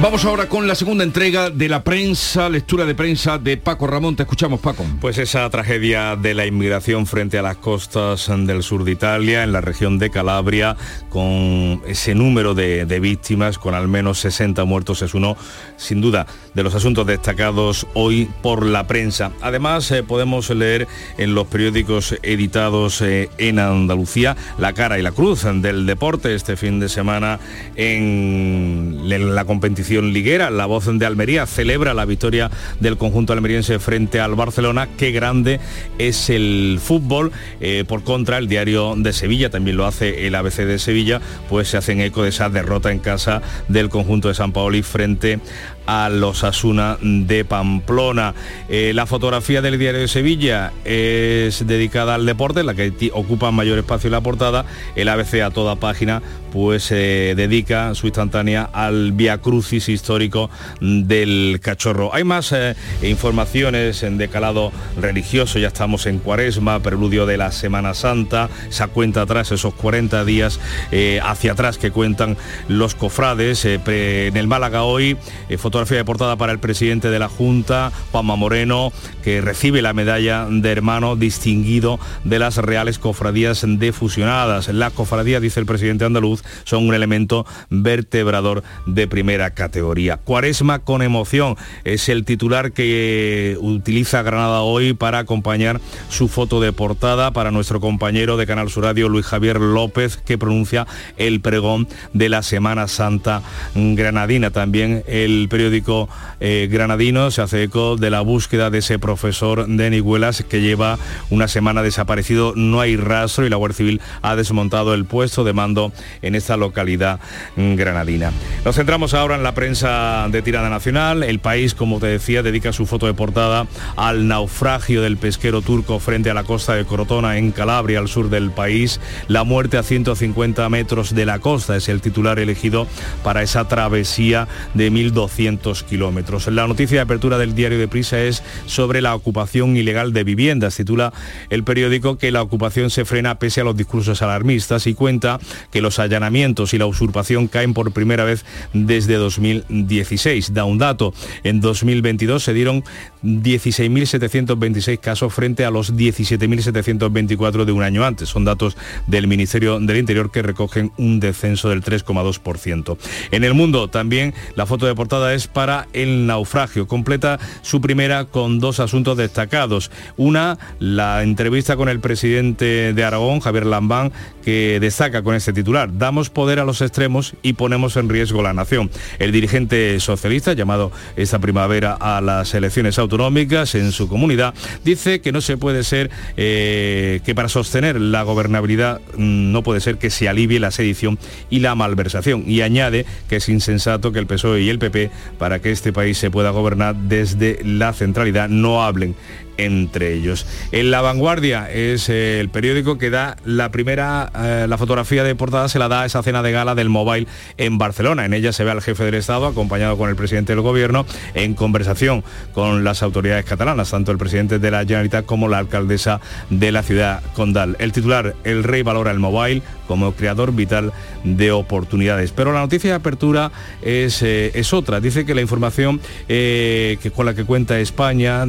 Vamos ahora con la segunda entrega de la prensa, lectura de prensa de Paco Ramón. Te escuchamos, Paco. Pues esa tragedia de la inmigración frente a las costas del sur de Italia, en la región de Calabria, con ese número de, víctimas, con al menos 60 muertos, es uno, sin duda, de los asuntos destacados hoy por la prensa. Además, eh, podemos leer en los periódicos editados eh, en Andalucía la cara y la cruz del deporte este fin de semana en la competición liguera. La voz de Almería celebra la victoria del conjunto almeriense frente al Barcelona. Qué grande es el fútbol. Eh, por contra, el diario de Sevilla, también lo hace el ABC de Sevilla, pues se hacen eco de esa derrota en casa del conjunto de San Paoli frente a los Asuna de Pamplona. Eh, la fotografía del diario de Sevilla es dedicada al deporte, la que ocupa mayor espacio en la portada. El ABC a toda página pues se dedica su instantánea al Via Crucis histórico del cachorro. Hay más eh, informaciones en decalado religioso, ya estamos en cuaresma, preludio de la Semana Santa, esa cuenta atrás, esos 40 días eh, hacia atrás que cuentan los cofrades. Eh, en el Málaga hoy, eh, fotografía de portada para el presidente de la Junta, Juanma Moreno, que recibe la medalla de hermano distinguido de las reales cofradías de fusionadas. Las cofradías, dice el presidente andaluz, son un elemento vertebrador de primera categoría. Cuaresma con emoción es el titular que utiliza Granada hoy para acompañar su foto de portada para nuestro compañero de Canal Sur Radio, Luis Javier López, que pronuncia el pregón de la Semana Santa granadina. También el periódico eh, granadino se hace eco de la búsqueda de ese profesor de Niguelas que lleva una semana desaparecido, no hay rastro y la Guardia Civil ha desmontado el puesto de mando esta localidad granadina. Nos centramos ahora en la prensa de tirada nacional. El país, como te decía, dedica su foto de portada al naufragio del pesquero turco frente a la costa de Corotona en Calabria, al sur del país. La muerte a 150 metros de la costa es el titular elegido para esa travesía de 1.200 kilómetros. La noticia de apertura del diario de Prisa es sobre la ocupación ilegal de viviendas. Titula el periódico que la ocupación se frena pese a los discursos alarmistas y cuenta que los allanamientos y la usurpación caen por primera vez desde 2016. Da un dato, en 2022 se dieron 16.726 casos frente a los 17.724 de un año antes. Son datos del Ministerio del Interior que recogen un descenso del 3,2%. En el mundo también la foto de portada es para el naufragio. Completa su primera con dos asuntos destacados. Una, la entrevista con el presidente de Aragón, Javier Lambán, que destaca con este titular. Damos poder a los extremos y ponemos en riesgo la nación. El dirigente socialista, llamado esta primavera a las elecciones autonómicas en su comunidad, dice que no se puede ser, eh, que para sostener la gobernabilidad mm, no puede ser que se alivie la sedición y la malversación. Y añade que es insensato que el PSOE y el PP, para que este país se pueda gobernar desde la centralidad, no hablen entre ellos. En La Vanguardia es eh, el periódico que da la primera, eh, la fotografía de portada se la da a esa cena de gala del Mobile en Barcelona. En ella se ve al jefe del Estado acompañado con el presidente del Gobierno en conversación con las autoridades catalanas, tanto el presidente de la Generalitat como la alcaldesa de la ciudad condal. El titular, el rey valora el Mobile como creador vital de oportunidades. Pero la noticia de apertura es, eh, es otra. Dice que la información que con la que cuenta España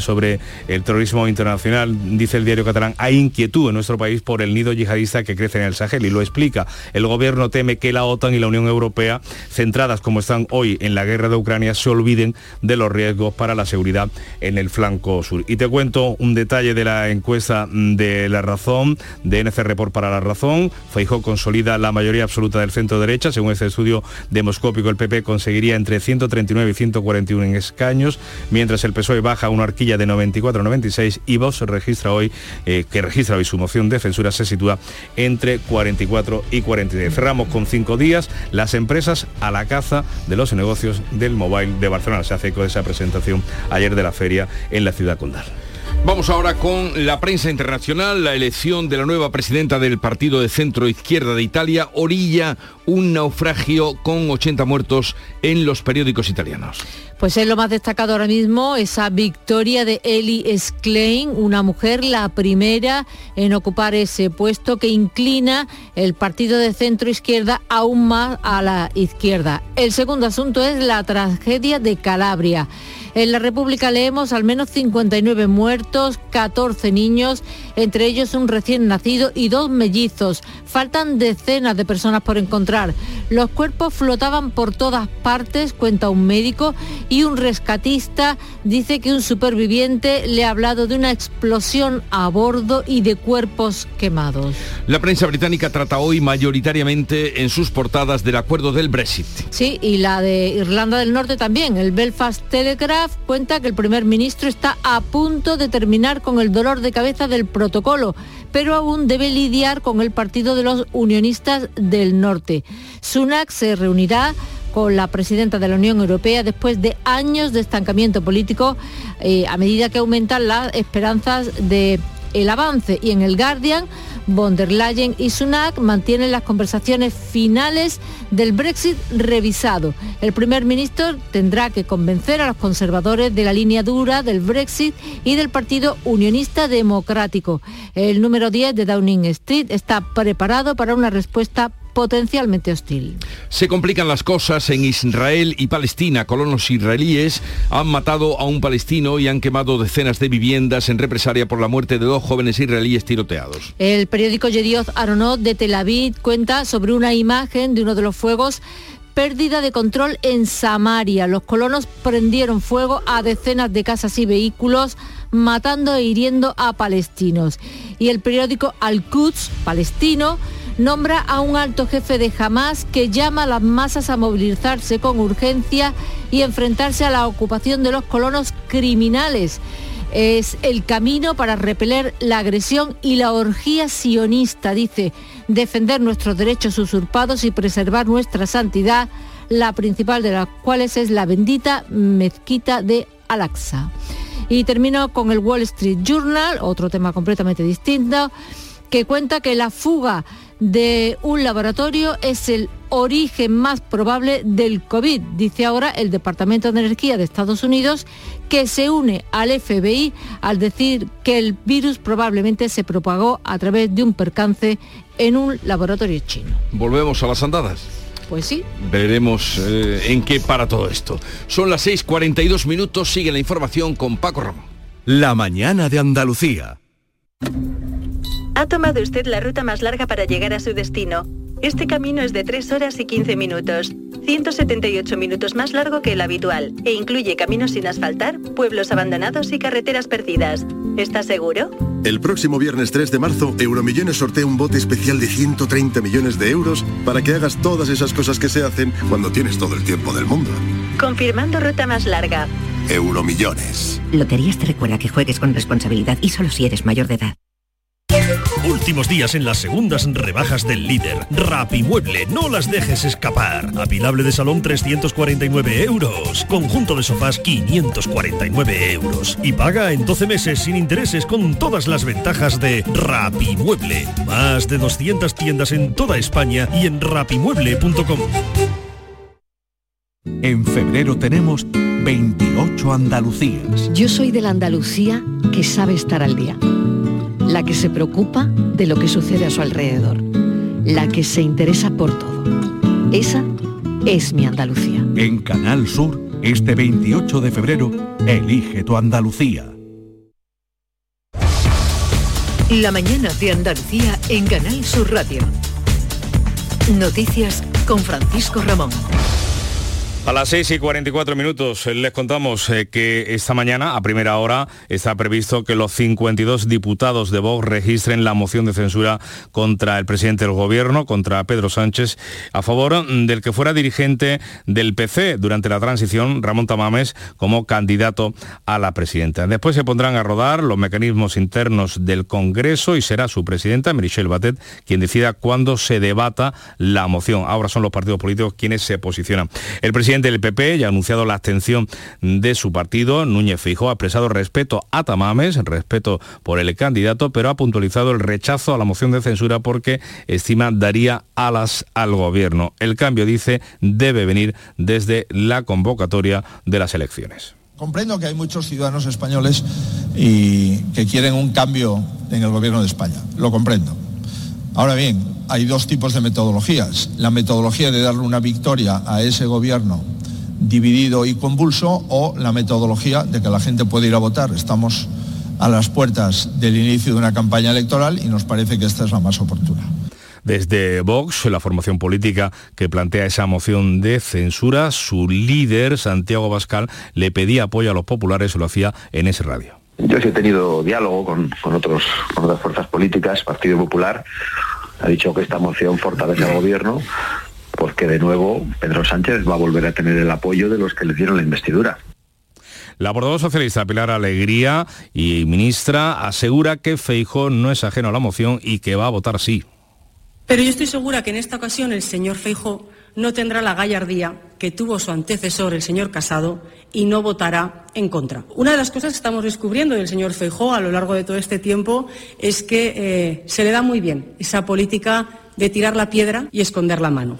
sobre el terrorismo internacional, dice el diario catalán, hay inquietud en nuestro país por el nido yihadista que crece en el Sahel y lo explica. El gobierno teme que la OTAN y la Unión Europea, centradas como están hoy en la guerra de Ucrania, se olviden de los riesgos para la seguridad en el flanco sur. Y te cuento un detalle de la encuesta de La Razón, de NC Report para La Razón. Feijó consolida la mayoría absoluta del centro derecha. Según este estudio demoscópico, el PP conseguiría entre 139 y 141 en escaños, mientras el PSOE baja una horquilla de 90 94-96 y Vox registra hoy, eh, que registra hoy su moción de censura, se sitúa entre 44 y 46. Cerramos con cinco días las empresas a la caza de los negocios del mobile de Barcelona. Se hace de esa presentación ayer de la feria en la ciudad condal. Vamos ahora con la prensa internacional. La elección de la nueva presidenta del Partido de Centro Izquierda de Italia orilla un naufragio con 80 muertos en los periódicos italianos. Pues es lo más destacado ahora mismo, esa victoria de Eli Sklein, una mujer, la primera en ocupar ese puesto que inclina el partido de centro izquierda aún más a la izquierda. El segundo asunto es la tragedia de Calabria. En la República leemos al menos 59 muertos, 14 niños, entre ellos un recién nacido y dos mellizos. Faltan decenas de personas por encontrar. Los cuerpos flotaban por todas partes, cuenta un médico, y un rescatista dice que un superviviente le ha hablado de una explosión a bordo y de cuerpos quemados. La prensa británica trata hoy mayoritariamente en sus portadas del acuerdo del Brexit. Sí, y la de Irlanda del Norte también. El Belfast Telegraph cuenta que el primer ministro está a punto de terminar con el dolor de cabeza del protocolo, pero aún debe lidiar con el partido de los unionistas del norte. Sunak se reunirá con la presidenta de la Unión Europea después de años de estancamiento político eh, a medida que aumentan las esperanzas de el avance y en el Guardian von der Leyen y Sunak mantienen las conversaciones finales del Brexit revisado. El primer ministro tendrá que convencer a los conservadores de la línea dura del Brexit y del Partido Unionista Democrático. El número 10 de Downing Street está preparado para una respuesta potencialmente hostil. Se complican las cosas en Israel y Palestina. Colonos israelíes han matado a un palestino y han quemado decenas de viviendas en represalia por la muerte de dos jóvenes israelíes tiroteados. El periódico Yedioth Aronot de Tel Aviv cuenta sobre una imagen de uno de los fuegos pérdida de control en Samaria. Los colonos prendieron fuego a decenas de casas y vehículos, matando e hiriendo a palestinos. Y el periódico Al-Quds, palestino, nombra a un alto jefe de Hamas que llama a las masas a movilizarse con urgencia y enfrentarse a la ocupación de los colonos criminales. Es el camino para repeler la agresión y la orgía sionista, dice, defender nuestros derechos usurpados y preservar nuestra santidad, la principal de las cuales es la bendita mezquita de Al-Aqsa. Y termino con el Wall Street Journal, otro tema completamente distinto, que cuenta que la fuga de un laboratorio es el origen más probable del COVID, dice ahora el Departamento de Energía de Estados Unidos, que se une al FBI al decir que el virus probablemente se propagó a través de un percance en un laboratorio chino. Volvemos a las andadas. Pues sí. Veremos eh, en qué para todo esto. Son las 6.42 minutos, sigue la información con Paco Ramón. La mañana de Andalucía. Ha tomado usted la ruta más larga para llegar a su destino. Este camino es de 3 horas y 15 minutos, 178 minutos más largo que el habitual, e incluye caminos sin asfaltar, pueblos abandonados y carreteras perdidas. ¿Está seguro? El próximo viernes 3 de marzo, Euromillones sortea un bote especial de 130 millones de euros para que hagas todas esas cosas que se hacen cuando tienes todo el tiempo del mundo. Confirmando ruta más larga. Euromillones. Loterías te recuerda que juegues con responsabilidad y solo si eres mayor de edad. Últimos días en las segundas rebajas del líder. Rapimueble, no las dejes escapar. Apilable de salón 349 euros. Conjunto de sofás 549 euros. Y paga en 12 meses sin intereses con todas las ventajas de Rapimueble. Más de 200 tiendas en toda España y en rapimueble.com. En febrero tenemos 28 Andalucías. Yo soy de la Andalucía que sabe estar al día. La que se preocupa de lo que sucede a su alrededor. La que se interesa por todo. Esa es mi Andalucía. En Canal Sur, este 28 de febrero, elige tu Andalucía. La mañana de Andalucía en Canal Sur Radio. Noticias con Francisco Ramón. A las 6 y 44 minutos eh, les contamos eh, que esta mañana, a primera hora, está previsto que los 52 diputados de Vox registren la moción de censura contra el presidente del gobierno, contra Pedro Sánchez, a favor del que fuera dirigente del PC durante la transición, Ramón Tamames, como candidato a la presidenta. Después se pondrán a rodar los mecanismos internos del Congreso y será su presidenta, Michelle Batet, quien decida cuándo se debata la moción. Ahora son los partidos políticos quienes se posicionan. El presidente presidente del PP ya ha anunciado la abstención de su partido. Núñez Feijóo ha expresado respeto a Tamames, respeto por el candidato, pero ha puntualizado el rechazo a la moción de censura porque estima daría alas al gobierno. El cambio, dice, debe venir desde la convocatoria de las elecciones. Comprendo que hay muchos ciudadanos españoles y que quieren un cambio en el gobierno de España. Lo comprendo. Ahora bien, hay dos tipos de metodologías. La metodología de darle una victoria a ese gobierno dividido y convulso o la metodología de que la gente puede ir a votar. Estamos a las puertas del inicio de una campaña electoral y nos parece que esta es la más oportuna. Desde Vox, la formación política que plantea esa moción de censura, su líder, Santiago Bascal, le pedía apoyo a los populares y lo hacía en ese radio. Yo sí he tenido diálogo con, otros, con otras fuerzas políticas, Partido Popular, ha dicho que esta moción fortalece al gobierno porque de nuevo Pedro Sánchez va a volver a tener el apoyo de los que le dieron la investidura. La portavoz socialista Pilar Alegría y ministra asegura que Feijó no es ajeno a la moción y que va a votar sí. Pero yo estoy segura que en esta ocasión el señor Feijó no tendrá la gallardía que tuvo su antecesor, el señor Casado, y no votará en contra. Una de las cosas que estamos descubriendo del señor Feijó a lo largo de todo este tiempo es que eh, se le da muy bien esa política de tirar la piedra y esconder la mano.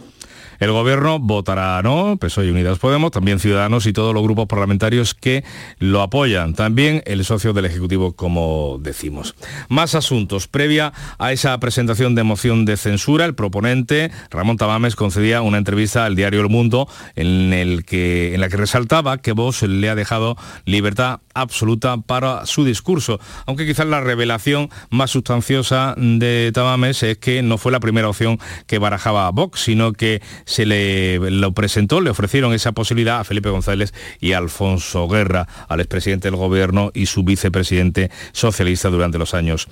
El gobierno votará no, PSOE y Unidas Podemos, también Ciudadanos y todos los grupos parlamentarios que lo apoyan. También el socio del Ejecutivo, como decimos. Más asuntos. Previa a esa presentación de moción de censura, el proponente, Ramón Tamames, concedía una entrevista al diario El Mundo en, el que, en la que resaltaba que Vox le ha dejado libertad absoluta para su discurso. Aunque quizás la revelación más sustanciosa de Tamames es que no fue la primera opción que barajaba Vox, sino que se le lo presentó, le ofrecieron esa posibilidad a Felipe González y a Alfonso Guerra, al expresidente del gobierno y su vicepresidente socialista durante los años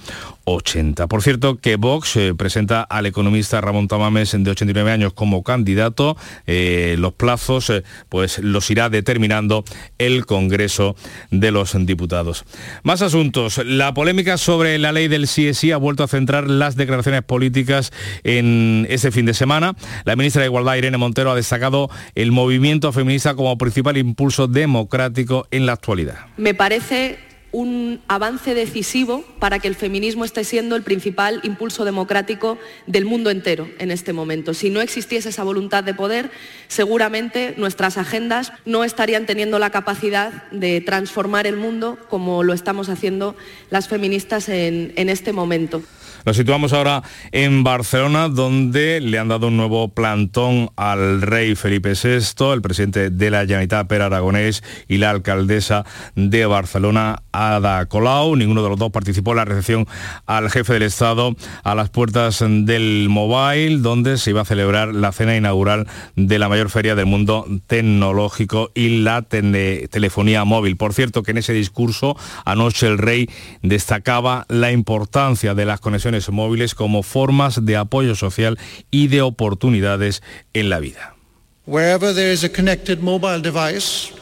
80. Por cierto, que Vox eh, presenta al economista Ramón Tamames de 89 años como candidato. Eh, los plazos eh, pues los irá determinando el Congreso de los Diputados. Más asuntos. La polémica sobre la ley del sí ha vuelto a centrar las declaraciones políticas en este fin de semana. La ministra de Igualdad Irene Montero ha destacado el movimiento feminista como principal impulso democrático en la actualidad. Me parece un avance decisivo para que el feminismo esté siendo el principal impulso democrático del mundo entero en este momento. Si no existiese esa voluntad de poder, seguramente nuestras agendas no estarían teniendo la capacidad de transformar el mundo como lo estamos haciendo las feministas en este momento. Nos situamos ahora en Barcelona, donde le han dado un nuevo plantón al rey Felipe VI, el presidente de la Generalitat, Per Aragonés, y la alcaldesa de Barcelona, Ada Colau. Ninguno de los dos participó en la recepción al jefe del Estado a las puertas del Mobile, donde se iba a celebrar la cena inaugural de la mayor feria del mundo tecnológico y la telefonía móvil. Por cierto, que en ese discurso anoche el rey destacaba la importancia de las conexiones móviles como formas de apoyo social y de oportunidades en la vida.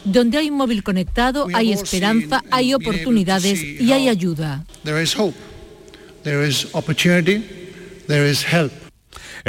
Donde hay un móvil conectado hay esperanza, hay oportunidades y hay ayuda.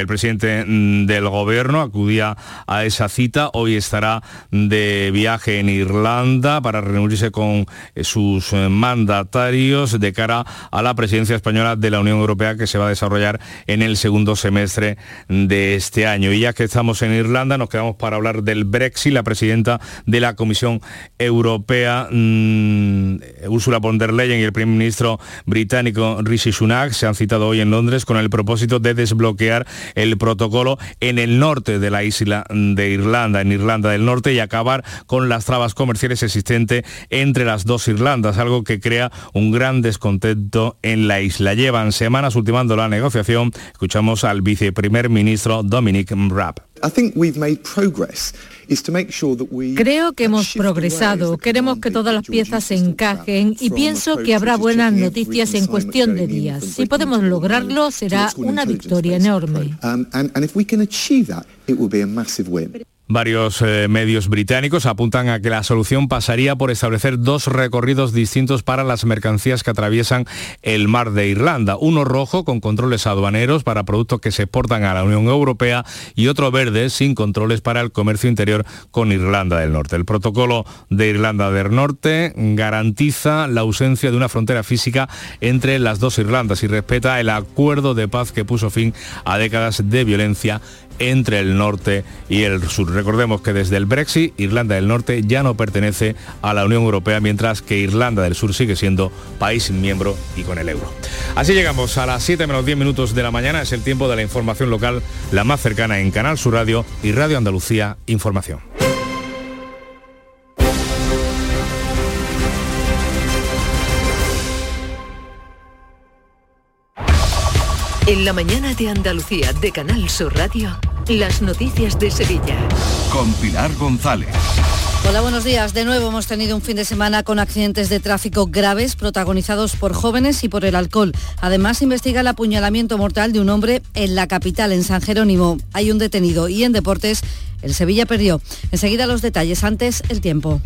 El presidente mm, del gobierno acudía a esa cita. Hoy estará de viaje en Irlanda para reunirse con eh, sus eh, mandatarios de cara a la presidencia española de la Unión Europea que se va a desarrollar en el segundo semestre de este año. Y ya que estamos en Irlanda, nos quedamos para hablar del Brexit. La presidenta de la Comisión Europea, mm, Ursula von der Leyen, y el primer ministro británico Rishi Sunak se han citado hoy en Londres con el propósito de desbloquear el protocolo en el norte de la isla de Irlanda, en Irlanda del Norte, y acabar con las trabas comerciales existentes entre las dos Irlandas, algo que crea un gran descontento en la isla. Llevan semanas ultimando la negociación. Escuchamos al viceprimer ministro Dominic Raab. Creo que hemos progresado, queremos que todas las piezas se encajen y pienso que habrá buenas noticias en cuestión de días. Si podemos lograrlo, será una victoria enorme. Varios eh, medios británicos apuntan a que la solución pasaría por establecer dos recorridos distintos para las mercancías que atraviesan el mar de Irlanda. Uno rojo con controles aduaneros para productos que se exportan a la Unión Europea y otro verde sin controles para el comercio interior con Irlanda del Norte. El protocolo de Irlanda del Norte garantiza la ausencia de una frontera física entre las dos Irlandas y respeta el acuerdo de paz que puso fin a décadas de violencia entre el norte y el sur. Recordemos que desde el Brexit, Irlanda del Norte ya no pertenece a la Unión Europea, mientras que Irlanda del Sur sigue siendo país miembro y con el euro. Así llegamos a las 7 menos 10 minutos de la mañana, es el tiempo de la información local, la más cercana en Canal Sur Radio y Radio Andalucía Información. En la mañana de Andalucía de Canal Sur Radio, las noticias de Sevilla. Con Pilar González. Hola, buenos días. De nuevo hemos tenido un fin de semana con accidentes de tráfico graves protagonizados por jóvenes y por el alcohol. Además, investiga el apuñalamiento mortal de un hombre en la capital, en San Jerónimo. Hay un detenido y en deportes, el Sevilla perdió. Enseguida los detalles, antes el tiempo.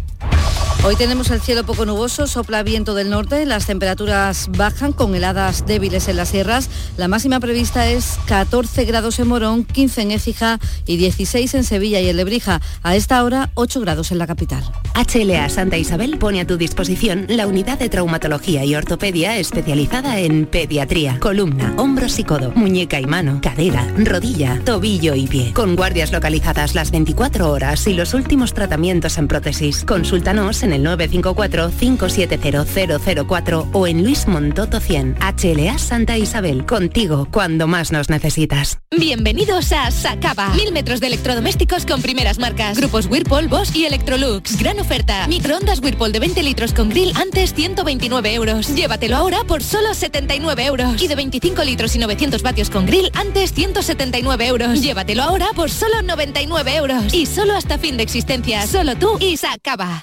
Hoy tenemos el cielo poco nuboso, sopla viento del norte, las temperaturas bajan con heladas débiles en las sierras. La máxima prevista es 14 grados en Morón, 15 en Écija y 16 en Sevilla y en Lebrija. A esta hora 8 grados en la capital. HLA Santa Isabel pone a tu disposición la unidad de traumatología y ortopedia especializada en pediatría, columna, hombros y codo, muñeca y mano, cadera, rodilla, tobillo y pie. Con guardias localizadas las 24 horas y los últimos tratamientos en prótesis. Consultanos en el 954-570004 o en Luis Montoto 100. HLA Santa Isabel, contigo cuando más nos necesitas. Bienvenidos a Sacaba. Mil metros de electrodomésticos con primeras marcas. Grupos Whirlpool, Bosch y Electrolux. Gran oferta. Microondas Whirlpool de 20 litros con grill antes 129 euros. Llévatelo ahora por solo 79 euros. Y de 25 litros y 900 vatios con grill antes 179 euros. Llévatelo ahora por solo 99 euros. Y solo hasta fin de existencia. Solo tú y Sacaba.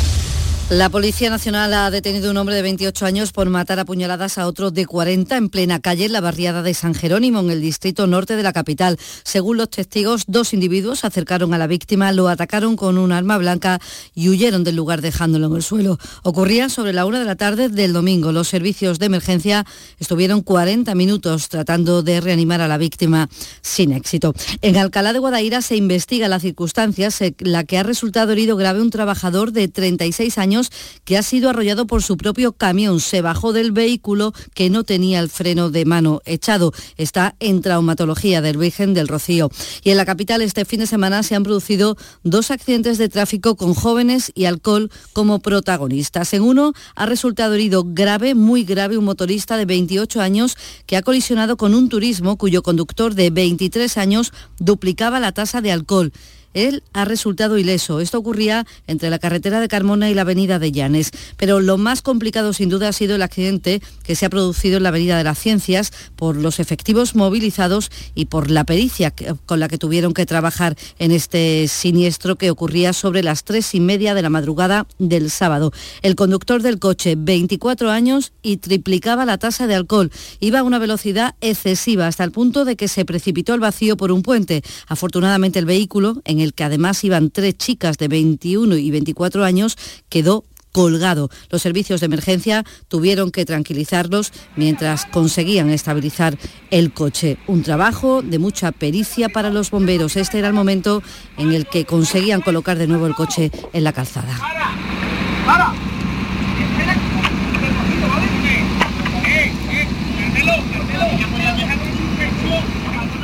La Policía Nacional ha detenido a un hombre de 28 años por matar a puñaladas a otro de 40 en plena calle en la barriada de San Jerónimo, en el distrito norte de la capital. Según los testigos, dos individuos acercaron a la víctima, lo atacaron con un arma blanca y huyeron del lugar dejándolo en el suelo. Ocurría sobre la una de la tarde del domingo. Los servicios de emergencia estuvieron 40 minutos tratando de reanimar a la víctima sin éxito. En Alcalá de Guadaira se investiga las circunstancias en la que ha resultado herido grave un trabajador de 36 años que ha sido arrollado por su propio camión. Se bajó del vehículo que no tenía el freno de mano echado. Está en traumatología del Virgen del Rocío. Y en la capital este fin de semana se han producido dos accidentes de tráfico con jóvenes y alcohol como protagonistas. En uno ha resultado herido grave, muy grave, un motorista de 28 años que ha colisionado con un turismo cuyo conductor de 23 años duplicaba la tasa de alcohol. Él ha resultado ileso. Esto ocurría entre la carretera de Carmona y la avenida de Llanes. Pero lo más complicado sin duda ha sido el accidente que se ha producido en la avenida de las Ciencias por los efectivos movilizados y por la pericia con la que tuvieron que trabajar en este siniestro que ocurría sobre las tres y media de la madrugada del sábado. El conductor del coche, 24 años y triplicaba la tasa de alcohol. Iba a una velocidad excesiva hasta el punto de que se precipitó al vacío por un puente. Afortunadamente el vehículo, en el que además iban tres chicas de 21 y 24 años, quedó colgado. Los servicios de emergencia tuvieron que tranquilizarlos mientras conseguían estabilizar el coche. Un trabajo de mucha pericia para los bomberos. Este era el momento en el que conseguían colocar de nuevo el coche en la calzada.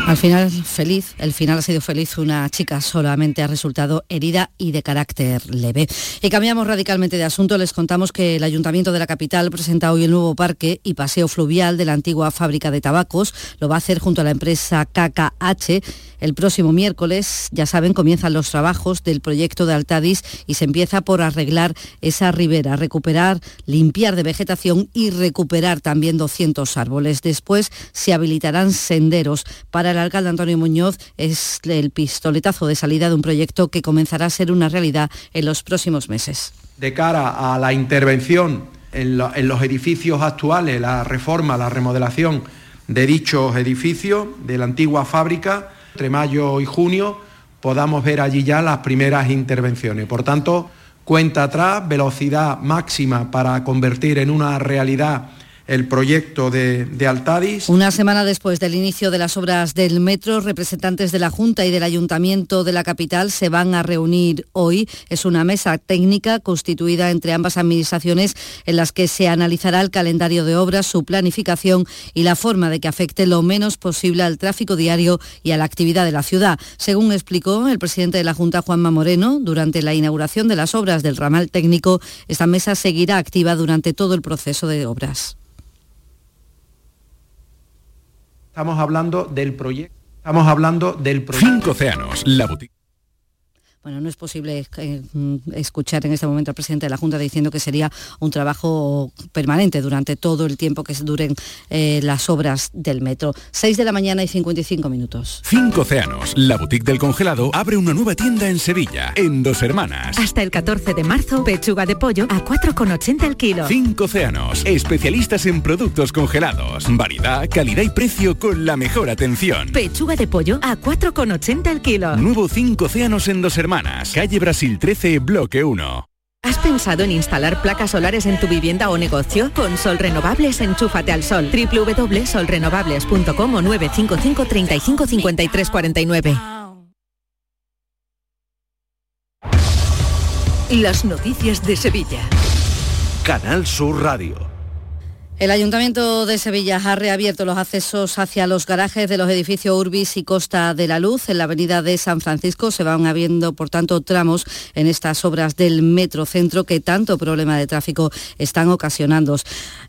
Al final, feliz, el final ha sido feliz, una chica solamente ha resultado herida y de carácter leve. Y cambiamos radicalmente de asunto, les contamos que el Ayuntamiento de la capital presenta hoy el nuevo parque y paseo fluvial de la antigua fábrica de tabacos, lo va a hacer junto a la empresa KKH. El próximo miércoles, ya saben, comienzan los trabajos del proyecto de Altadis y se empieza por arreglar esa ribera, recuperar, limpiar de vegetación y recuperar también 200 árboles. Después se habilitarán senderos para el alcalde Antonio Muñoz es el pistoletazo de salida de un proyecto que comenzará a ser una realidad en los próximos meses. De cara a la intervención en, los edificios actuales, la reforma, la remodelación de dichos edificios de la antigua fábrica, entre mayo y junio podamos ver allí ya las primeras intervenciones. Por tanto, cuenta atrás, velocidad máxima para convertir en una realidad el proyecto de, Altadis. Una semana después del inicio de las obras del metro, representantes de la Junta y del Ayuntamiento de la capital se van a reunir hoy. Es una mesa técnica constituida entre ambas administraciones en las que se analizará el calendario de obras, su planificación y la forma de que afecte lo menos posible al tráfico diario y a la actividad de la ciudad. Según explicó el presidente de la Junta, Juanma Moreno, durante la inauguración de las obras del ramal técnico, esta mesa seguirá activa durante todo el proceso de obras. Estamos hablando del proyecto. Estamos hablando del proyecto. Cinco océanos, la boutique. Bueno, no es posible eh, escuchar en este momento al presidente de la Junta diciendo que sería un trabajo permanente durante todo el tiempo que duren eh, las obras del metro. 6 de la mañana y 55 minutos. Cinco Océanos, la boutique del congelado, abre una nueva tienda en Sevilla, en Dos Hermanas. Hasta el 14 de marzo, pechuga de pollo a 4,80 el kilo. Cinco Océanos, especialistas en productos congelados. Variedad, calidad y precio con la mejor atención. Pechuga de pollo a 4,80 el kilo. Nuevo Cinco Océanos en Dos Hermanas calle Brasil 13, bloque 1. ¿Has pensado en instalar placas solares en tu vivienda o negocio? Con Sol Renovables, enchúfate al sol. www.solrenovables.com o 955 35 53 49. Las noticias de Sevilla. Canal Sur Radio. El Ayuntamiento de Sevilla ha reabierto los accesos hacia los garajes de los edificios Urbis y Costa de la Luz. En la avenida de San Francisco se van habiendo, por tanto, tramos en estas obras del Metro Centro que tanto problema de tráfico están ocasionando.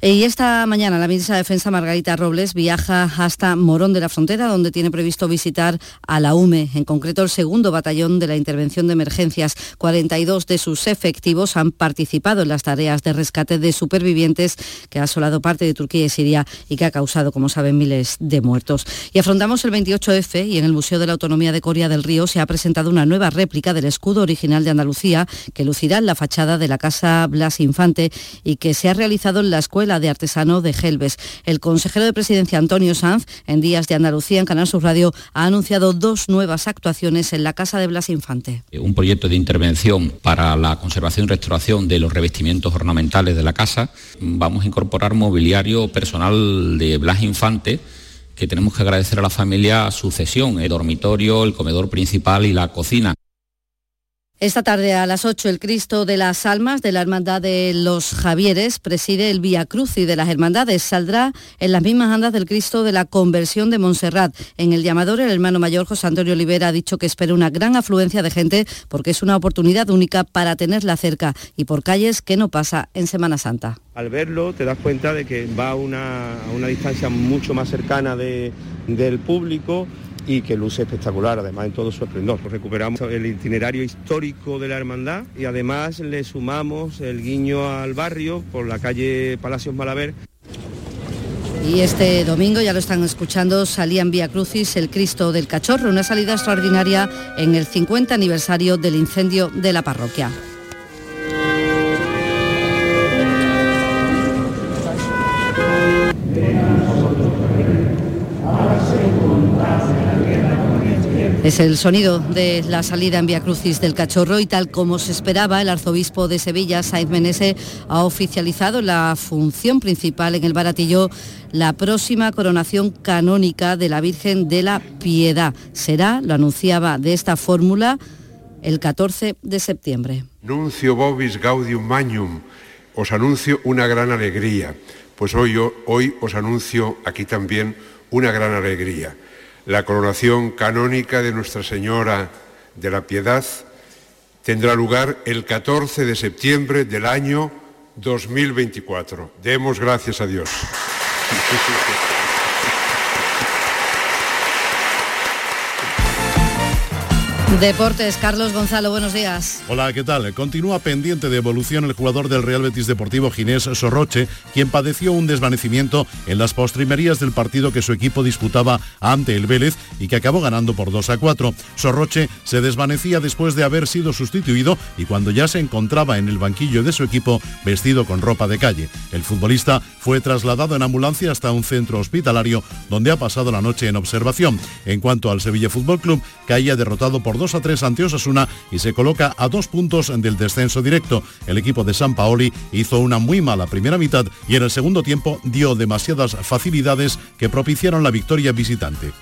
Y esta mañana la ministra de Defensa, Margarita Robles, viaja hasta Morón de la Frontera, donde tiene previsto visitar a la UME, en concreto el segundo batallón de la intervención de emergencias. 42 de sus efectivos han participado en las tareas de rescate de supervivientes que ha asolado parte de Turquía y Siria y que ha causado, como saben, miles de muertos. Y afrontamos el 28F y en el Museo de la Autonomía de Coria del Río se ha presentado una nueva réplica del escudo original de Andalucía que lucirá en la fachada de la Casa Blas Infante y que se ha realizado en la Escuela de Artesano de Gelbes. El consejero de Presidencia Antonio Sanz, en Días de Andalucía, en Canal Sur Radio, ha anunciado dos nuevas actuaciones en la Casa de Blas Infante. Un proyecto de intervención para la conservación y restauración de los revestimientos ornamentales de la casa. Vamos a incorporar mobiliario personal de Blas Infante, que tenemos que agradecer a la familia su cesión, el dormitorio, el comedor principal y la cocina. Esta tarde a las 8 el Cristo de las Almas de la Hermandad de los Javieres preside el Vía Crucis de las Hermandades. Saldrá en las mismas andas del Cristo de la Conversión de Montserrat. En el llamador el hermano mayor José Antonio Olivera ha dicho que espera una gran afluencia de gente porque es una oportunidad única para tenerla cerca y por calles que no pasa en Semana Santa. Al verlo te das cuenta de que va a una, distancia mucho más cercana del público y que luce espectacular, además en todo su esplendor. Recuperamos el itinerario histórico de la hermandad y además le sumamos el guiño al barrio por la calle Palacios Malaver. Y este domingo, ya lo están escuchando, salía en Vía Crucis el Cristo del Cachorro, una salida extraordinaria en el 50 aniversario del incendio de la parroquia. Es el sonido de la salida en Via Crucis del Cachorro y tal como se esperaba, el arzobispo de Sevilla, Saiz Menese, ha oficializado la función principal en el Baratillo, la próxima coronación canónica de la Virgen de la Piedad. Será, lo anunciaba de esta fórmula, el 14 de septiembre. Nuncio Bobis Gaudium Magnum, os anuncio una gran alegría, pues hoy, hoy os anuncio aquí también una gran alegría la coronación canónica de Nuestra Señora de la Piedad tendrá lugar el 14 de septiembre del año 2024. Demos gracias a Dios. [laughs] Deportes, Carlos Gonzalo, buenos días. Hola, ¿qué tal? Continúa pendiente de evolución el jugador del Real Betis Deportivo Ginés Sorroche, quien padeció un desvanecimiento en las postrimerías del partido que su equipo disputaba ante el Vélez y que acabó ganando por 2 a 4. Sorroche se desvanecía después de haber sido sustituido y cuando ya se encontraba en el banquillo de su equipo vestido con ropa de calle. El futbolista fue trasladado en ambulancia hasta un centro hospitalario donde ha pasado la noche en observación. En cuanto al Sevilla Fútbol Club, caía derrotado por 2 a 3 ante Osasuna y se coloca a dos puntos del descenso directo. El equipo de San Paoli hizo una muy mala primera mitad y en el segundo tiempo dio demasiadas facilidades que propiciaron la victoria visitante.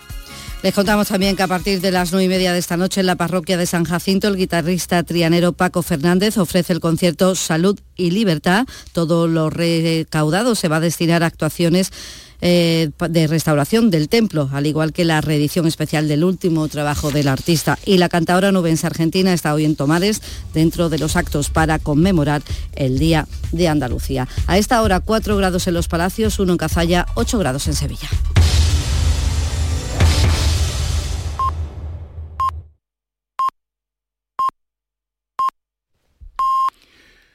Les contamos también que a partir de las nueve y media de esta noche en la parroquia de San Jacinto, el guitarrista trianero Paco Fernández ofrece el concierto Salud y Libertad. Todo lo recaudado se va a destinar a actuaciones eh, de restauración del templo, al igual que la reedición especial del último trabajo del artista. Y la cantadora nubense argentina está hoy en Tomares dentro de los actos para conmemorar el Día de Andalucía. A esta hora 4 grados en los Palacios, 1 en Cazalla, 8 grados en Sevilla.